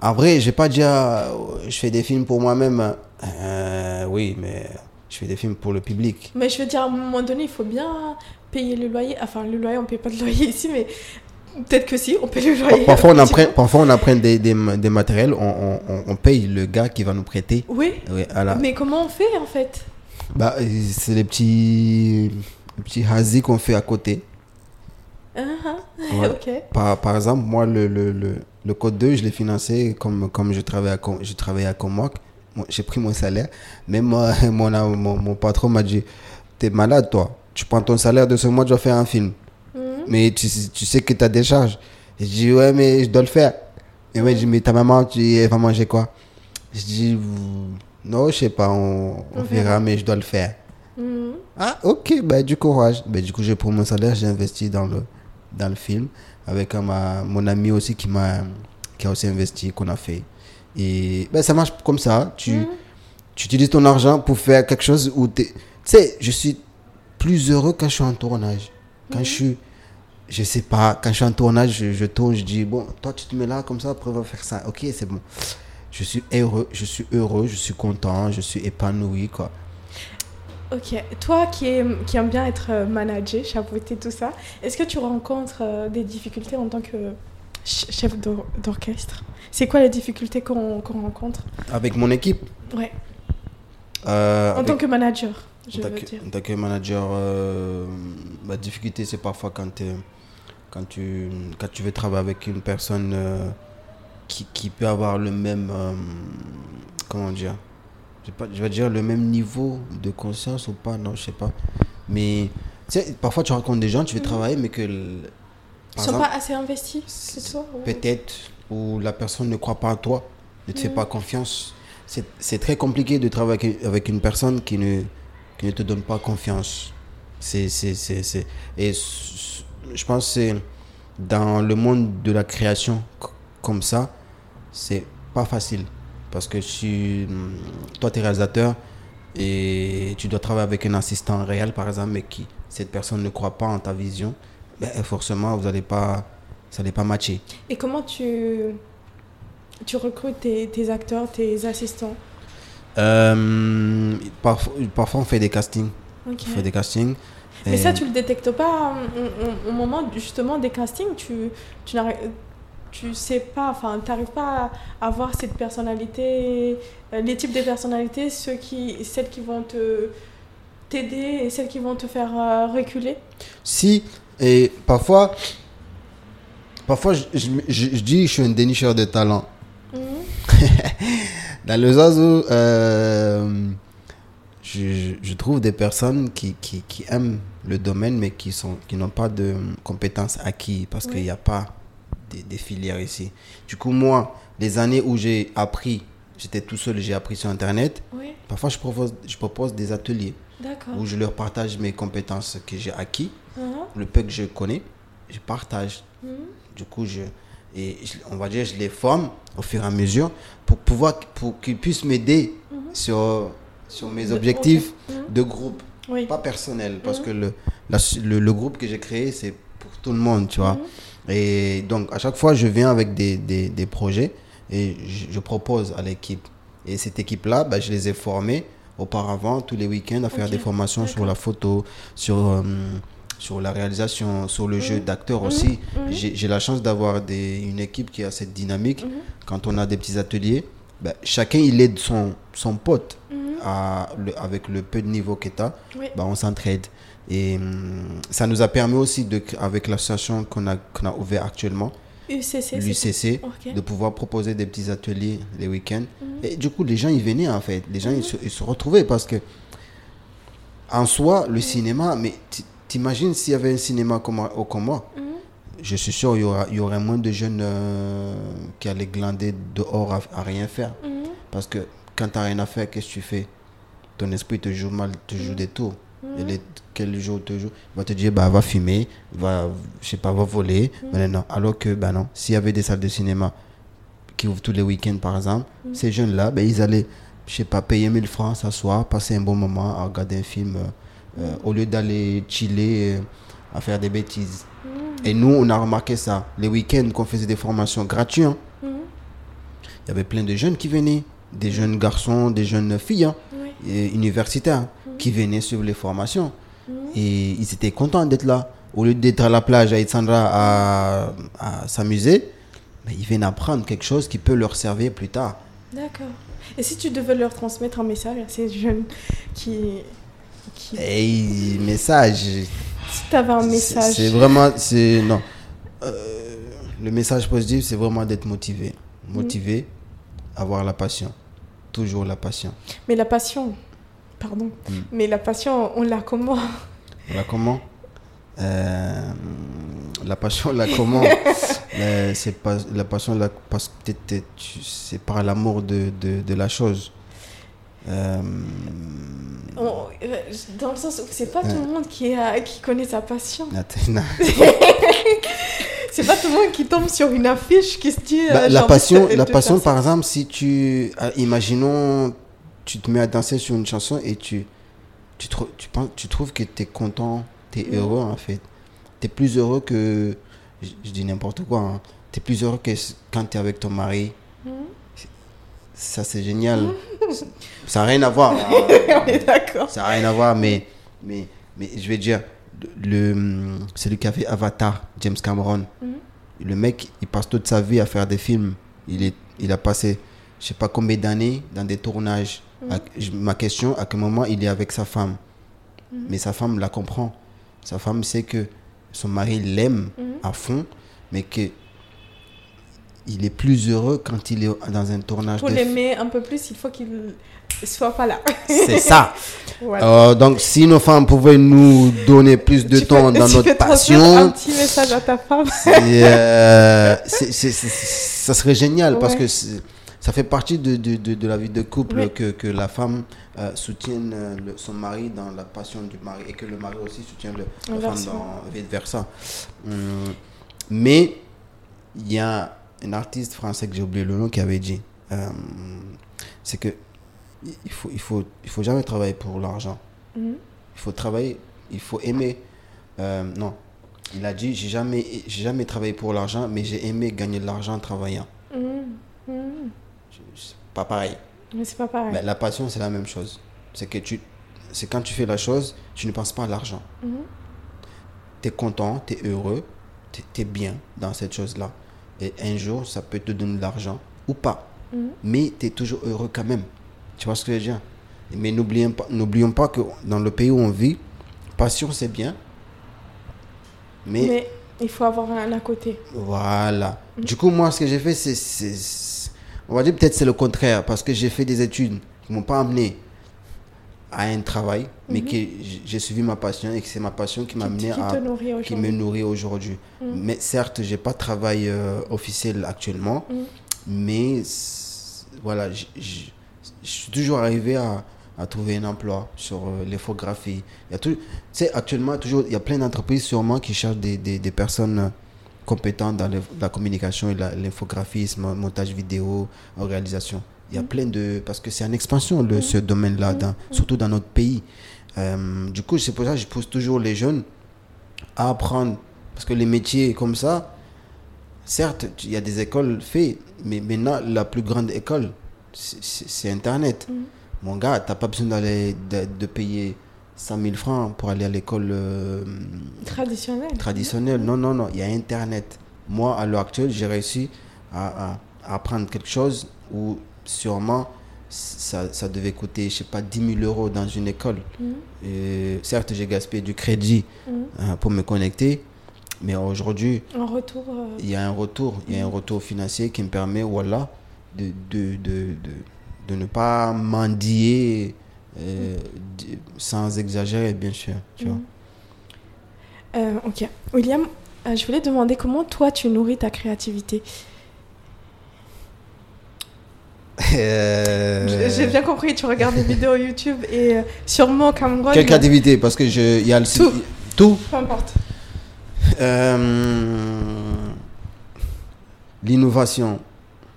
en vrai, j'ai pas dit, ah, je fais des films pour moi-même. Euh, oui, mais je fais des films pour le public. Mais je veux dire, à un moment donné, il faut bien payer le loyer. Enfin, le loyer, on ne paye pas de loyer ici, mais Peut-être que si, on peut le loyer. Parfois, on apprend, parfois, on apprend des, des, des matériels, on, on, on, paye le gars qui va nous prêter. Oui. Mais comment on fait en fait? Bah, C'est les petits, les petits qu'on fait à côté. Uh -huh. Ouais. Par, par exemple, moi, le, le, le, le code 2, je l'ai financé comme, comme je travaillais à, je travaillais à Comoc. J'ai pris mon salaire. Mais moi, mon, mon, mon patron m'a dit T'es malade, toi. Tu prends ton salaire de ce mois, tu vas faire un film. Mhm. Mais tu, sais- tu sais que tu as des charges. Je dis Ouais, mais je dois le faire. Et moi, il dit Mais ta maman, tu, elle va manger quoi? Je dis Non, je sais pas, on, verra, mais je dois le faire. Mhm. Ah, ok, bah, du courage. Bah, du coup, j'ai pris mon salaire, j'ai investi dans le, dans le film avec euh, ma, mon ami aussi qui, m'a, qui a aussi investi, qu'on a fait. Et bah, ça marche comme ça. Tu, Mhm. tu utilises ton argent pour faire quelque chose où tu Tu sais, je suis plus heureux quand je suis en tournage. Quand je suis. Je sais pas, quand je suis en tournage, je, je tourne, je dis, bon, toi, tu te mets là comme ça, après, on va faire ça. Ok, c'est bon. Je suis heureux, je suis heureux, je suis content, je suis épanoui, quoi. Ok. Toi qui, qui aime bien être euh, managé, chapeauter tout ça, est-ce que tu rencontres euh, des difficultés en tant que ch- chef d'or- d'orchestre? C'est quoi les difficultés qu'on qu'on rencontre? Avec mon équipe? Ouais. euh, En avec- tant que manager, je En tant veux que- dire. En tant que manager, euh, la difficulté, c'est parfois quand, t'es- quand, tu, quand tu veux travailler avec une personne euh, qui, qui peut avoir le même. euh, comment dire je, sais pas, je vais dire le même niveau de conscience ou pas, non, je sais pas. Mais tu sais, parfois tu rencontres des gens, tu veux travailler, mais que. Ils sont exemple, pas assez investis, c'est toi ou- peut-être où la personne ne croit pas en toi, ne te fait Mhm. pas confiance. C'est très compliqué de travailler avec, une personne qui ne, qui ne te donne pas confiance. C'est, Et je pense que c'est dans le monde de la création comme ça, c'est pas facile. Parce que si hum, toi, tu es réalisateur et tu dois travailler avec un assistant réel, par exemple, mais qui cette personne ne croit pas en ta vision, ben, forcément, vous n'allez pas, ça n'allait pas matcher. Et comment tu, tu recrutes tes, tes acteurs, tes assistants? Euh, parfois, parfois, on fait des castings. On fait des castings. Mais ça, tu le détectes pas au, au- au moment justement des castings. Tu, tu n'arrives, tu sais pas, enfin, t'arrives pas à, à voir cette personnalité, euh, les types de personnalités, ceux qui, celles qui vont te t'aider et celles qui vont te faire euh, reculer. Si, et parfois, parfois je, je, je- je dis que je suis un dénicheur de talent. Mhm. Dans le sens où euh, je trouve des personnes qui, qui, qui aiment le domaine mais qui sont qui n'ont pas de compétences acquises parce Oui. qu'il n'y a pas des, des filières ici. Du coup, moi, les années où j'ai appris, j'étais tout seul, j'ai appris sur Internet, Oui, parfois je propose, je propose des ateliers où je leur partage mes compétences que j'ai acquises, Mhm. le peu que je connais, je partage. Mhm. Du coup, je, et je- on va dire, je les forme au fur et à mesure pour pouvoir, pour qu'ils puissent m'aider Mhm. sur, sur mes objectifs. Mhm. de groupe, Oui. pas personnel, parce Mhm. que le, la- le, le groupe que j'ai créé, c'est pour tout le monde, tu vois. Mhm. Et donc, à chaque fois, je viens avec des, des, des projets et je, je propose à l'équipe. Et cette équipe-là, bah, je les ai formés auparavant, tous les week-ends, à faire des formations sur la photo, sur, euh, sur la réalisation, sur le jeu Mhm. d'acteur aussi. J'ai la chance d'avoir une équipe qui a cette dynamique. Quand on a des petits ateliers, bah, chacun il aide son, son pote. À, le- avec le peu de niveau que tu as. Oui. Bah, on s'entraide. Et hum, ça nous a permis aussi, de, avec l'association qu'on a, qu'on a ouvert actuellement, UCC. l'UCC, de pouvoir proposer des petits ateliers les week-ends. Mhm. Et du coup, les gens, ils venaient en fait. Les gens, ils, se, ils se retrouvaient parce que, en soi, le cinéma, mais t'imagines s'il y avait un cinéma comme au Comores, Mhm. je suis sûr il y, aura, il y aurait moins de jeunes euh, qui allaient glander dehors à, à rien faire. Mhm. Parce que quand tu n'as rien à faire, qu'est-ce que tu fais? Ton esprit te joue mal, te joue des tours. Et les, quel jour te joue? Il va te dire, bah, va fumer, va, je sais pas, va voler. Mais non. Alors que, bah non, s'il y avait des salles de cinéma qui ouvrent tous les week-ends, par exemple, ces jeunes-là, ben, ils allaient, je sais pas, payer 1000 francs, s'asseoir, passer un bon moment à regarder un film, euh, euh, au lieu d'aller chiller, euh, à faire des bêtises. Et nous, on a remarqué ça. Les week-ends qu'on faisait des formations gratuites, hein, il y avait plein de jeunes qui venaient, des jeunes garçons, des jeunes filles, hein, universitaires, qui venaient suivre les formations. Et ils étaient contents d'être là. au lieu d'être à la plage avec Sandra à, à s'amuser, ben, ils viennent apprendre quelque chose qui peut leur servir plus tard. D'accord. Et si tu devais leur transmettre un message à ces jeunes qui. qui... Message. Si tu avais un message. C'est vraiment. Non. Euh, le message positif, c'est vraiment d'être motivé. Motivé, avoir la passion. Toujours la passion. Mais la passion. Pardon. Mm. Mais la passion, on l'a comment? La comment? Euh, La passion, la comment? Euh, C'est pas la passion, la, parce que c'est par l'amour de, de, de la chose. Euh, On- euh, Dans le sens où c'est pas tout le monde qui, a, qui connaît sa passion. C'est pas tout le monde qui tombe sur une affiche qui se dit. euh, Bah, j'ai la passion, la passion par exemple, si tu. ah, imaginons, tu te mets à danser sur une chanson et tu. Tu, tu, penses, tu trouves que tu es content, tu es Mhm. heureux en fait. Tu es plus heureux que. Je, je dis n'importe quoi. Tu es plus heureux que quand tu es avec ton mari. Mhm. Ça, c'est génial. Ça n'a rien à voir. hein. on est d'accord. Ça n'a rien à voir, mais, mais, mais je vais dire, le, le- celui qui a fait Avatar, James Cameron, Mhm. le mec, il passe toute sa vie à faire des films. Il, est, il a passé, je sais pas combien d'années dans des tournages. À- je- ma question, à quel moment il est avec sa femme? Mais sa femme la comprend. Sa femme sait que son mari l'aime Mhm. à fond, mais que il est plus heureux quand il est dans un tournage Pour l'aimer un peu plus, il faut qu'il soit pas là. C'est ça. Euh, donc, si nos femmes pouvaient nous donner plus de Tu temps dans tu notre passion, Un petit message à ta femme. euh, ça serait génial parce que ça fait partie de, de, de, de la vie de couple Oui. que, que la femme euh, soutienne euh, le- son mari dans la passion du mari et que le mari aussi soutienne le, la femme dans vice versa. Hum, mais il y a un artiste français que j'ai oublié le nom qui avait dit euh, c'est que il faut, il, faut, il faut jamais travailler pour l'argent. Mhm. Il faut travailler, il faut aimer. euh, non, il a dit j'ai jamais, j'ai jamais travaillé pour l'argent, mais j'ai aimé gagner de l'argent en travaillant. Mhm. Mhm. C'est pas pareil. Mais c'est pas pareil. Mais la passion, c'est la même chose. C'est que tu, c'est quand tu fais la chose, tu ne penses pas à l'argent. Mhm. Tu es content, tu es heureux, tu es bien dans cette chose-là. Et un jour, ça peut te donner de l'argent ou pas. Mhm. Mais tu es toujours heureux quand même. Tu vois ce que je veux dire? Mais n'oublions pas, n'oublions pas que dans le pays où on vit, passion, c'est bien. Mais il faut avoir un à côté. Voilà. Du coup, moi, ce que j'ai fait, c'est, On va dire peut-être c'est le contraire, parce que j'ai fait des études qui m'ont pas amené à un travail, mais que j- j'ai suivi ma passion et que c'est ma passion qui m'a amené qui à. qui me nourrit aujourd'hui. Mais certes, j'ai pas de travail euh, officiel actuellement, Mhm. mais voilà, je suis toujours arrivé à, à trouver un emploi sur euh, l'infographie. Il y actuellement, toujours, il y a plein d'entreprises sûrement qui cherchent des, des, personnes euh, compétentes dans la communication et l'infographisme, montage vidéo, réalisation. Il y a plein de... Parce que c'est en expansion, le, ce domaine-là, surtout dans notre pays. Euh, du coup, c'est pour ça que je pousse toujours les jeunes à apprendre. Parce que les métiers comme ça, certes, il y a des écoles faites, mais maintenant, la plus grande école, c'est- Internet. Mon gars, tu n'as pas besoin d'aller de, de payer 100 000 francs pour aller à l'école euh, Traditionnel. traditionnelle. Non, non, non, il y a Internet. Moi, à l'heure actuelle, j'ai réussi à, à- à apprendre quelque chose où sûrement ça, ça devait coûter, je sais pas, 10 000 euros dans une école. Et certes, j'ai gaspillé du crédit Mhm. euh, pour me connecter, mais aujourd'hui, euh, y a un retour, il y a un retour financier qui me permet, voilà, de, de, de, de, de ne pas mendier euh, sans exagérer, bien sûr. Tu vois. euh, ok. William, euh, je voulais demander comment toi tu nourris ta créativité? Euh, J'ai bien compris, tu regardes des vidéos YouTube et sûrement Cameron. Quelle créativité? Parce que il y a le Tout. tout. Peu importe. Euh, L'innovation.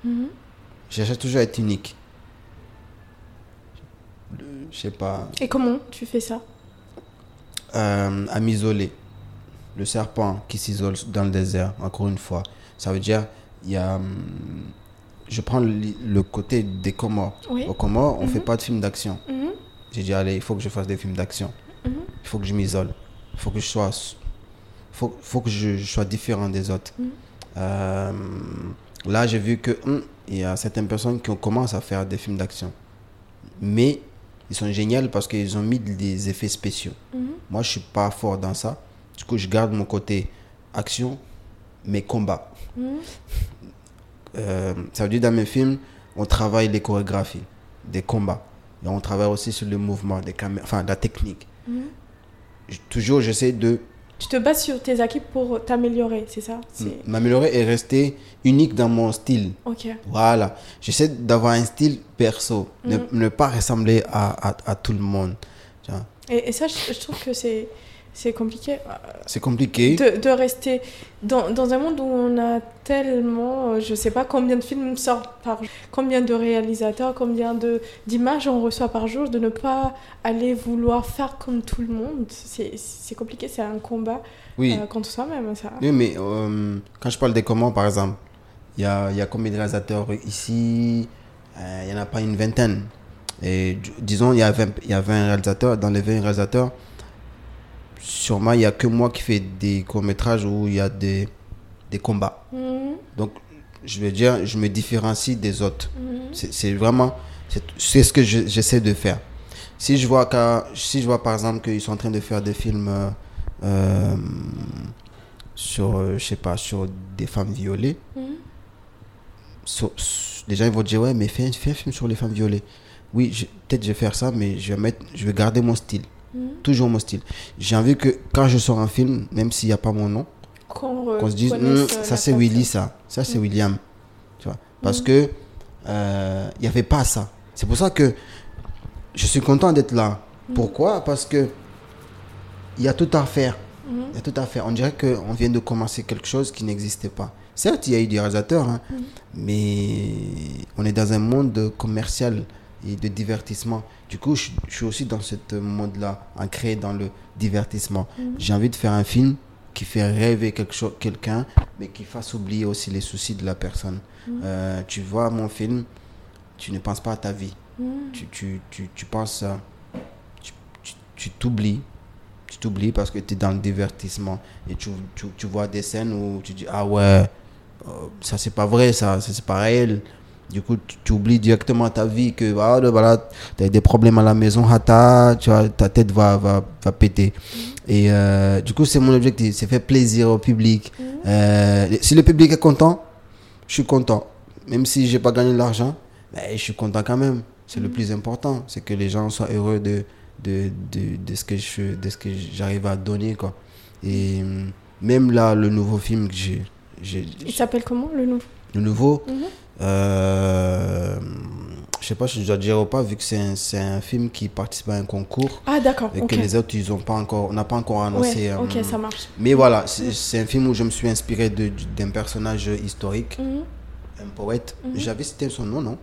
Mhm. Je cherche toujours à être unique. Je sais pas. Et comment tu fais ça? Euh, à m'isoler. Le serpent qui s'isole dans le désert, encore une fois. Ça veut dire, il y a, hum, je prends le, le côté des Comores. Oui. Aux Comores, on ne fait Mhm. pas de films d'action. faut, faut que je, je sois différent des autres. Mhm. Euh, là, j'ai vu que hum, il y a certaines personnes qui ont commencé à faire des films d'action. Mais ils sont géniaux parce qu'ils ont mis des effets spéciaux. Mhm. Moi, je suis pas fort dans ça. Du coup, je garde mon côté action, mais combat. Mhm. Euh, ça veut dire dans mes films, on travaille les chorégraphies, des combats. Et on travaille aussi sur le mouvement, des enfin, la technique. Mhm. Je- toujours, j'essaie de Tu te bases sur tes acquis pour t'améliorer, c'est ça? M'améliorer et rester unique dans mon style. Ok. Voilà. J'essaie d'avoir un style perso, ne, ne pas ressembler à, à, à tout le monde. Et, et ça, je, je trouve que c'est c'est compliqué euh, C'est compliqué. de, de rester dans, dans un monde où on a tellement, euh, je sais pas combien de films sortent par jour, combien de réalisateurs, combien d'images on reçoit par jour, de ne pas aller vouloir faire comme tout le monde. C'est compliqué, c'est un combat Oui. euh, contre soi-même. Oui, mais euh, quand je parle des comment, par exemple, il y a, y a combien de réalisateurs ici? Euh, Il n'y en a pas une vingtaine. Et disons, il y, a 20, il y a 20 réalisateurs. Dans les 20 réalisateurs, sûrement, il n'y a que moi qui fais des courts-métrages où il y a des, des combats. Mhm, Donc, je veux dire, je me différencie des autres. mhm. C'est c'est vraiment, c'est ce que je- j'essaie de faire. Si je vois, si je vois par exemple qu'ils sont en train de faire des films euh, euh, sur, euh, je sais pas, sur des femmes violées, sur- sur- les gens ils vont dire ouais mais fais, un- fais un film sur les femmes violées. Oui, peut-être je vais faire ça, mais je vais mettre, je vais garder mon style, Mhm. toujours mon style. J'ai envie que quand je sors un film, même s'il n'y a pas mon nom, Qu'on se dise Hum, euh, ça c'est. Willy ça. Ça c'est William. Tu vois. Parce que euh, il n'y avait pas ça. C'est pour ça que je suis content d'être là. Pourquoi? Parce que il y a tout à faire. Il y a tout à faire. On dirait qu'on vient de commencer quelque chose qui n'existait pas. Certes il y a eu des réalisateurs hein, mais on est dans un monde commercial et de divertissement du coup je, je suis aussi dans ce monde là ancré dans le divertissement Mhm. j'ai envie de faire un film qui fait rêver quelque chose, quelqu'un, mais qui fasse oublier aussi les soucis de la personne. Mhm. Euh, tu vois mon film, tu ne penses pas à ta vie. Mhm. Tu, tu, tu, tu penses, à- tu t'oublies. Tu t'oublies parce que tu es dans le divertissement. Et tu, tu, tu vois des scènes où tu dis, ah ouais, euh, ça c'est pas vrai, ça, ça c'est pas réel. Du coup, tu, oublies directement ta vie, que ah, là, voilà, tu as des problèmes à la maison, hata, tu vois, ta tête va, va, va péter. Et euh, du coup, c'est mon objectif, c'est faire plaisir au public. Mhm. Euh, si le public est content, je suis content. Même si j'ai pas gagné de l'argent, ben, je suis content quand même. C'est le plus important, c'est que les gens soient heureux de, de, de, de ce que je de ce que j'arrive à donner quoi. Et hum, même là, le nouveau film que j'ai, Il s'appelle comment le nouveau? Le nouveau? Euh, je sais pas si je dois dire ou pas, vu que c'est un, c'est un film qui participe à un concours Ah d'accord, et ok. que les autres, ils ont pas encore, on n'a pas encore annoncé. Ouais, euh, ok, ça marche. mais voilà, c'est un film où je me suis inspiré de- d'un personnage historique, Mhm. un poète. Mhm. J'avais cité son nom, non?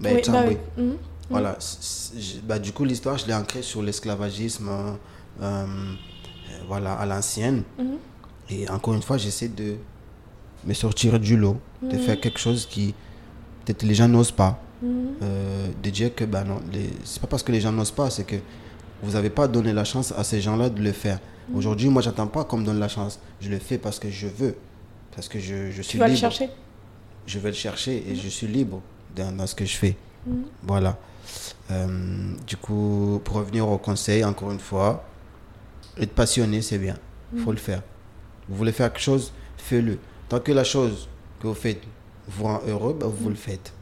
Oui, Ben, bah Tchambé. oui. Mhm. Voilà. bah, du coup, l'histoire, je l'ai ancrée sur l'esclavagisme euh, euh, voilà, à l'ancienne. Et encore une fois, j'essaie de me sortir du lot, de faire quelque chose qui, peut-être les gens n'osent pas. Mhm. Euh, de dire que, bah non, les- c'est pas parce que les gens n'osent pas, c'est que vous n'avez pas donné la chance à ces gens-là de le faire. Mhm. Aujourd'hui, moi, j'attends pas qu'on me donne la chance. Je le fais parce que je veux. Parce que je, je suis Tu vas le chercher Je vais le chercher et je suis libre dans, dans ce que je fais. Voilà. Euh, du coup, pour revenir au conseil, encore une fois, être passionné, c'est bien. Il faut le faire. Vous voulez faire quelque chose, faites-le. Tant que la chose que vous faites vous rend heureux, bah, vous le faites.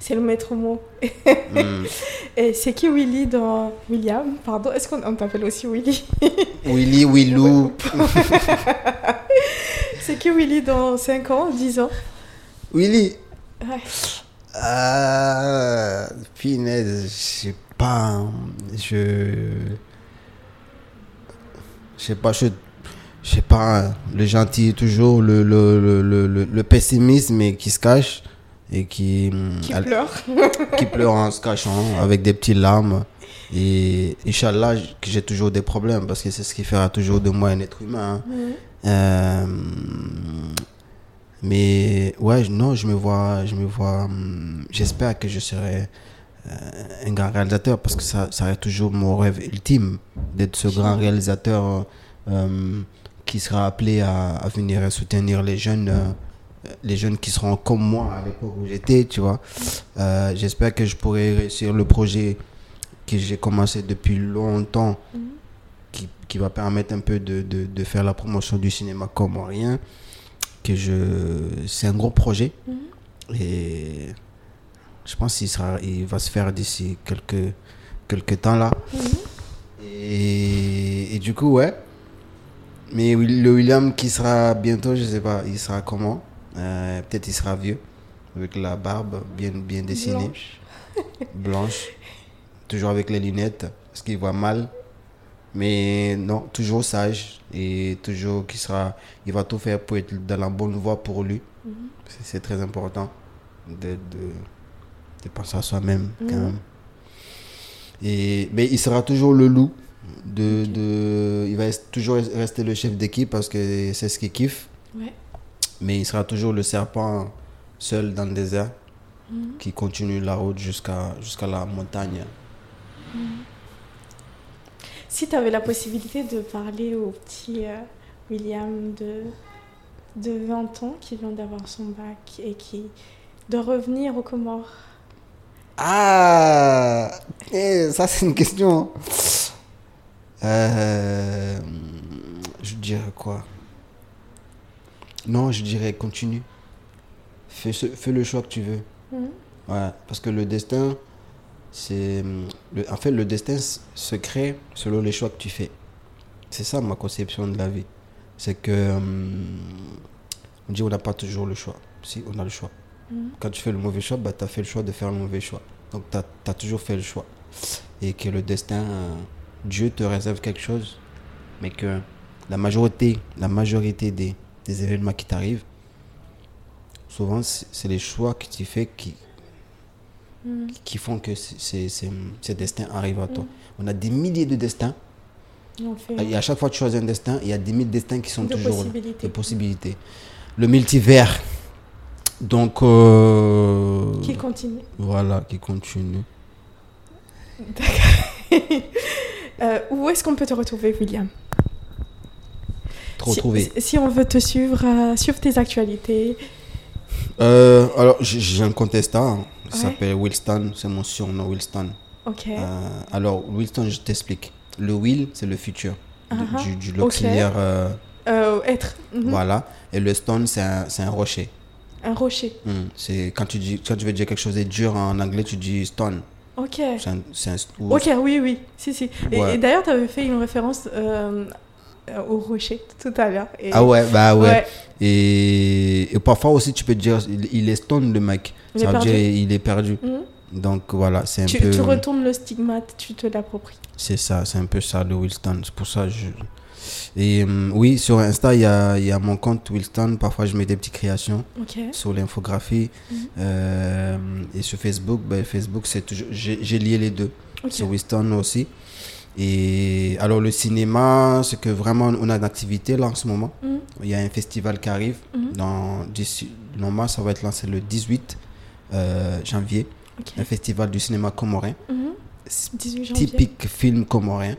C'est le maître mot. Et c'est qui Willy dans William? Pardon, est-ce qu'on on t'appelle aussi Willy? Willy, Willou. C'est qui Willy dans 5 ans, 10 ans? Willy. Ouais. Ah, punaise, je sais pas. hein. Je. Je sais pas, je. Je sais pas, hein. le gentil toujours, le, le, le, le, qui se cache et qui, hum, Qui al- pleure qui pleure en se cachant avec des petites larmes. Et Inch'Allah, j'ai toujours des problèmes parce que c'est ce qui fera toujours de moi un être humain. hein. Euh, mais ouais, non, je me vois, je me vois, hum, j'espère que je serai euh, un grand réalisateur parce que ça, ça reste toujours mon rêve ultime d'être ce grand réalisateur euh, qui sera appelé à, à venir soutenir les jeunes, euh, les jeunes qui seront comme moi à l'époque où j'étais, tu vois. Euh, J'espère que je pourrai réussir le projet que j'ai commencé depuis longtemps, Mhm. qui, qui va permettre un peu de, de, de faire la promotion du cinéma comorien. Que je, c'est un gros projet Mhm. et je pense qu'il sera, il va se faire d'ici quelques, quelques temps là. Mhm. Et, et du coup, ouais. Mais le William qui sera bientôt, je sais pas, il sera comment? Euh, Peut-être il sera vieux, avec la barbe bien, bien dessinée, Blanche. blanche. toujours avec les lunettes, parce qu'il voit mal. Mais non, toujours sage et toujours qui sera, il va tout faire pour être dans la bonne voie pour lui. Mhm. C'est- C'est très important de, de, de penser à soi-même quand Mhm. même. Et, mais il sera toujours le loup. De, de, il va toujours rester le chef d'équipe parce que c'est ce qu'il kiffe. Ouais. Mais il sera toujours le serpent seul dans le désert Mhm. qui continue la route jusqu'à jusqu'à la montagne. Si tu avais la possibilité de parler au petit euh, William de, de 20 ans qui vient d'avoir son bac et qui de revenir aux Comores, Ah eh, Ça, c'est une question. Euh, je dirais quoi? Non, je dirais continue. Fais, ce- fais le choix que tu veux. Mhm. Ouais, parce que le destin, c'est. En fait, le destin se crée selon les choix que tu fais. C'est ça ma conception de la vie. C'est que. hum, on dit on n'a pas toujours le choix. Si, on a le choix. Mhm. Quand tu fais le mauvais choix, bah, tu as fait le choix de faire le mauvais choix. Donc, tu as, toujours fait le choix. Et que le destin, Dieu te réserve quelque chose, mais que la majorité, la majorité des, des événements qui t'arrivent, souvent, c'est les choix que tu fais qui, Mhm. qui font que ces destins arrivent à toi. Mhm. On a des milliers de destins. Fait Et à chaque fois que tu choisis un destin, il y a des mille destins qui sont de toujours là possibilités. de possibilités. Le multivers. Donc, euh, Qui continue. voilà, qui continue. Euh, où est-ce qu'on peut te retrouver, William Te si, retrouver. si- si on veut te suivre, euh, suivre tes actualités. Euh, alors, j'ai un Insta, hein. il Ouais. s'appelle Wilston, c'est mon surnom, Wilston. Ok. Euh, alors, Wilston, je t'explique. Le Will, c'est le futur, Ah, du, du l'auxiliaire. euh, être. Mhm. Voilà. Et le stone, c'est un, un rocher. Un rocher. Hmm. C'est quand tu dis quand tu veux dire quelque chose de dur en anglais, tu dis stone. Ok. Un, un- ou- Ok, oui, oui. Si, si. Et, Ouais. et d'ailleurs, tu avais fait une référence euh, au rocher tout à l'heure. Ah ouais, bah ouais. Ouais. Et, et parfois aussi, tu peux dire, il, il est stone le mec. Il Ça est veut perdu. dire il est perdu. Mhm. Donc voilà, c'est un Tu, peu. tu retournes le stigmate, tu te l'appropries. C'est ça, c'est un peu ça le Wilston. C'est pour ça que je. Et hum, oui, sur Insta, il y a, y a mon compte Wilston. Parfois, je mets des petites créations sur l'infographie. Mhm. Euh, et sur Facebook, ben, Facebook, c'est toujours. J'ai lié les deux. Sur Wilston aussi. Et alors, le cinéma, c'est que vraiment, on a une activité là en ce moment. Mhm. Il y a un festival qui arrive. Mhm. Dans, d'ici- normalement, ça va être lancé le 18 euh, janvier. Un festival du cinéma comorien. 18 janvier. Typique film comorien.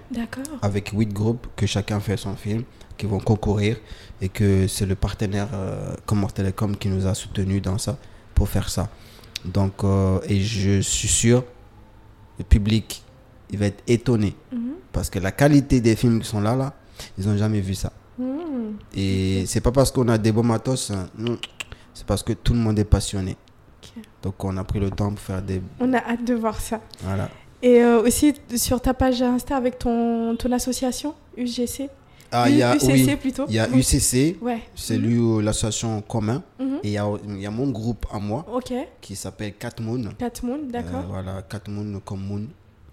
Avec huit groupes que chacun fait son film, qui vont concourir. Et que c'est le partenaire euh, Comore Télécom qui nous a soutenus dans ça, pour faire ça. Donc, euh, et je suis sûr, le public, il va être étonné. Mhm. Parce que la qualité des films qui sont là, là, ils n'ont jamais vu ça. Mhm. Et c'est pas parce qu'on a des beaux matos, hein, non. c'est parce que tout le monde est passionné. Donc on a pris le temps pour faire des... On a hâte de voir ça. Voilà. Et euh, aussi sur ta page Insta avec ton, ton association, UGC. Ah, il y a, UCC oui, plutôt. il y a. UCC, Ouais. c'est lui euh, l'association commun. Mhm. Et il y a, il y a mon groupe à moi qui s'appelle Cat Moon. Cat Moon, d'accord. Euh, voilà, Cat Moon comme Moon.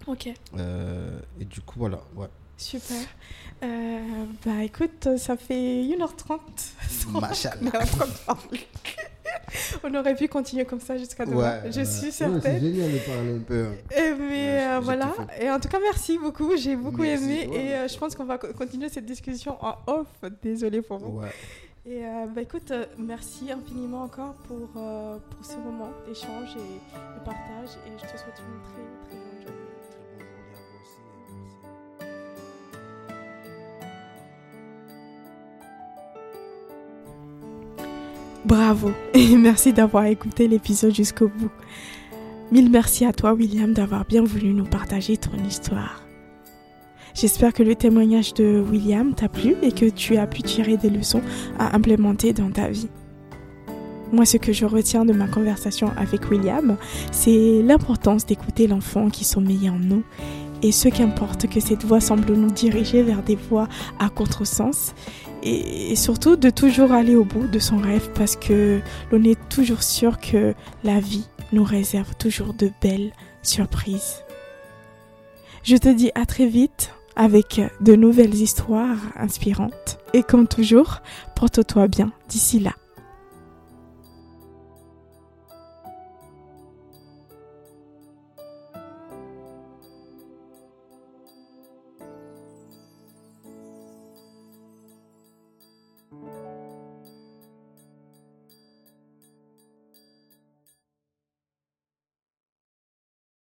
Ok. Euh, et du coup, voilà. Ouais. Super. Euh, bah écoute, ça fait 1h30. sans- Machallah. on aurait pu continuer comme ça jusqu'à demain. je suis certaine. génial de parler un peu. Eh, mais Ouais, euh, voilà. Et en tout cas, merci beaucoup. J'ai beaucoup Merci. aimé. Ouais, et euh, je pense qu'on va co- continuer cette discussion en off. Désolée pour vous. Et euh, bah écoute, euh, merci infiniment encore pour, euh, pour ce moment d'échange et de partage. Et je te souhaite une très très Bravo et merci d'avoir écouté l'épisode jusqu'au bout. Mille merci à toi William d'avoir bien voulu nous partager ton histoire. J'espère que le témoignage de William t'a plu et que tu as pu tirer des leçons à implémenter dans ta vie. Moi, ce que je retiens de ma conversation avec William, c'est l'importance d'écouter l'enfant qui sommeille en nous et ce qu'importe que cette voix semble nous diriger vers des voies à contresens et surtout de toujours aller au bout de son rêve parce que l'on est toujours sûr que la vie nous réserve toujours de belles surprises. Je te dis à très vite avec de nouvelles histoires inspirantes et comme toujours, porte-toi bien d'ici là.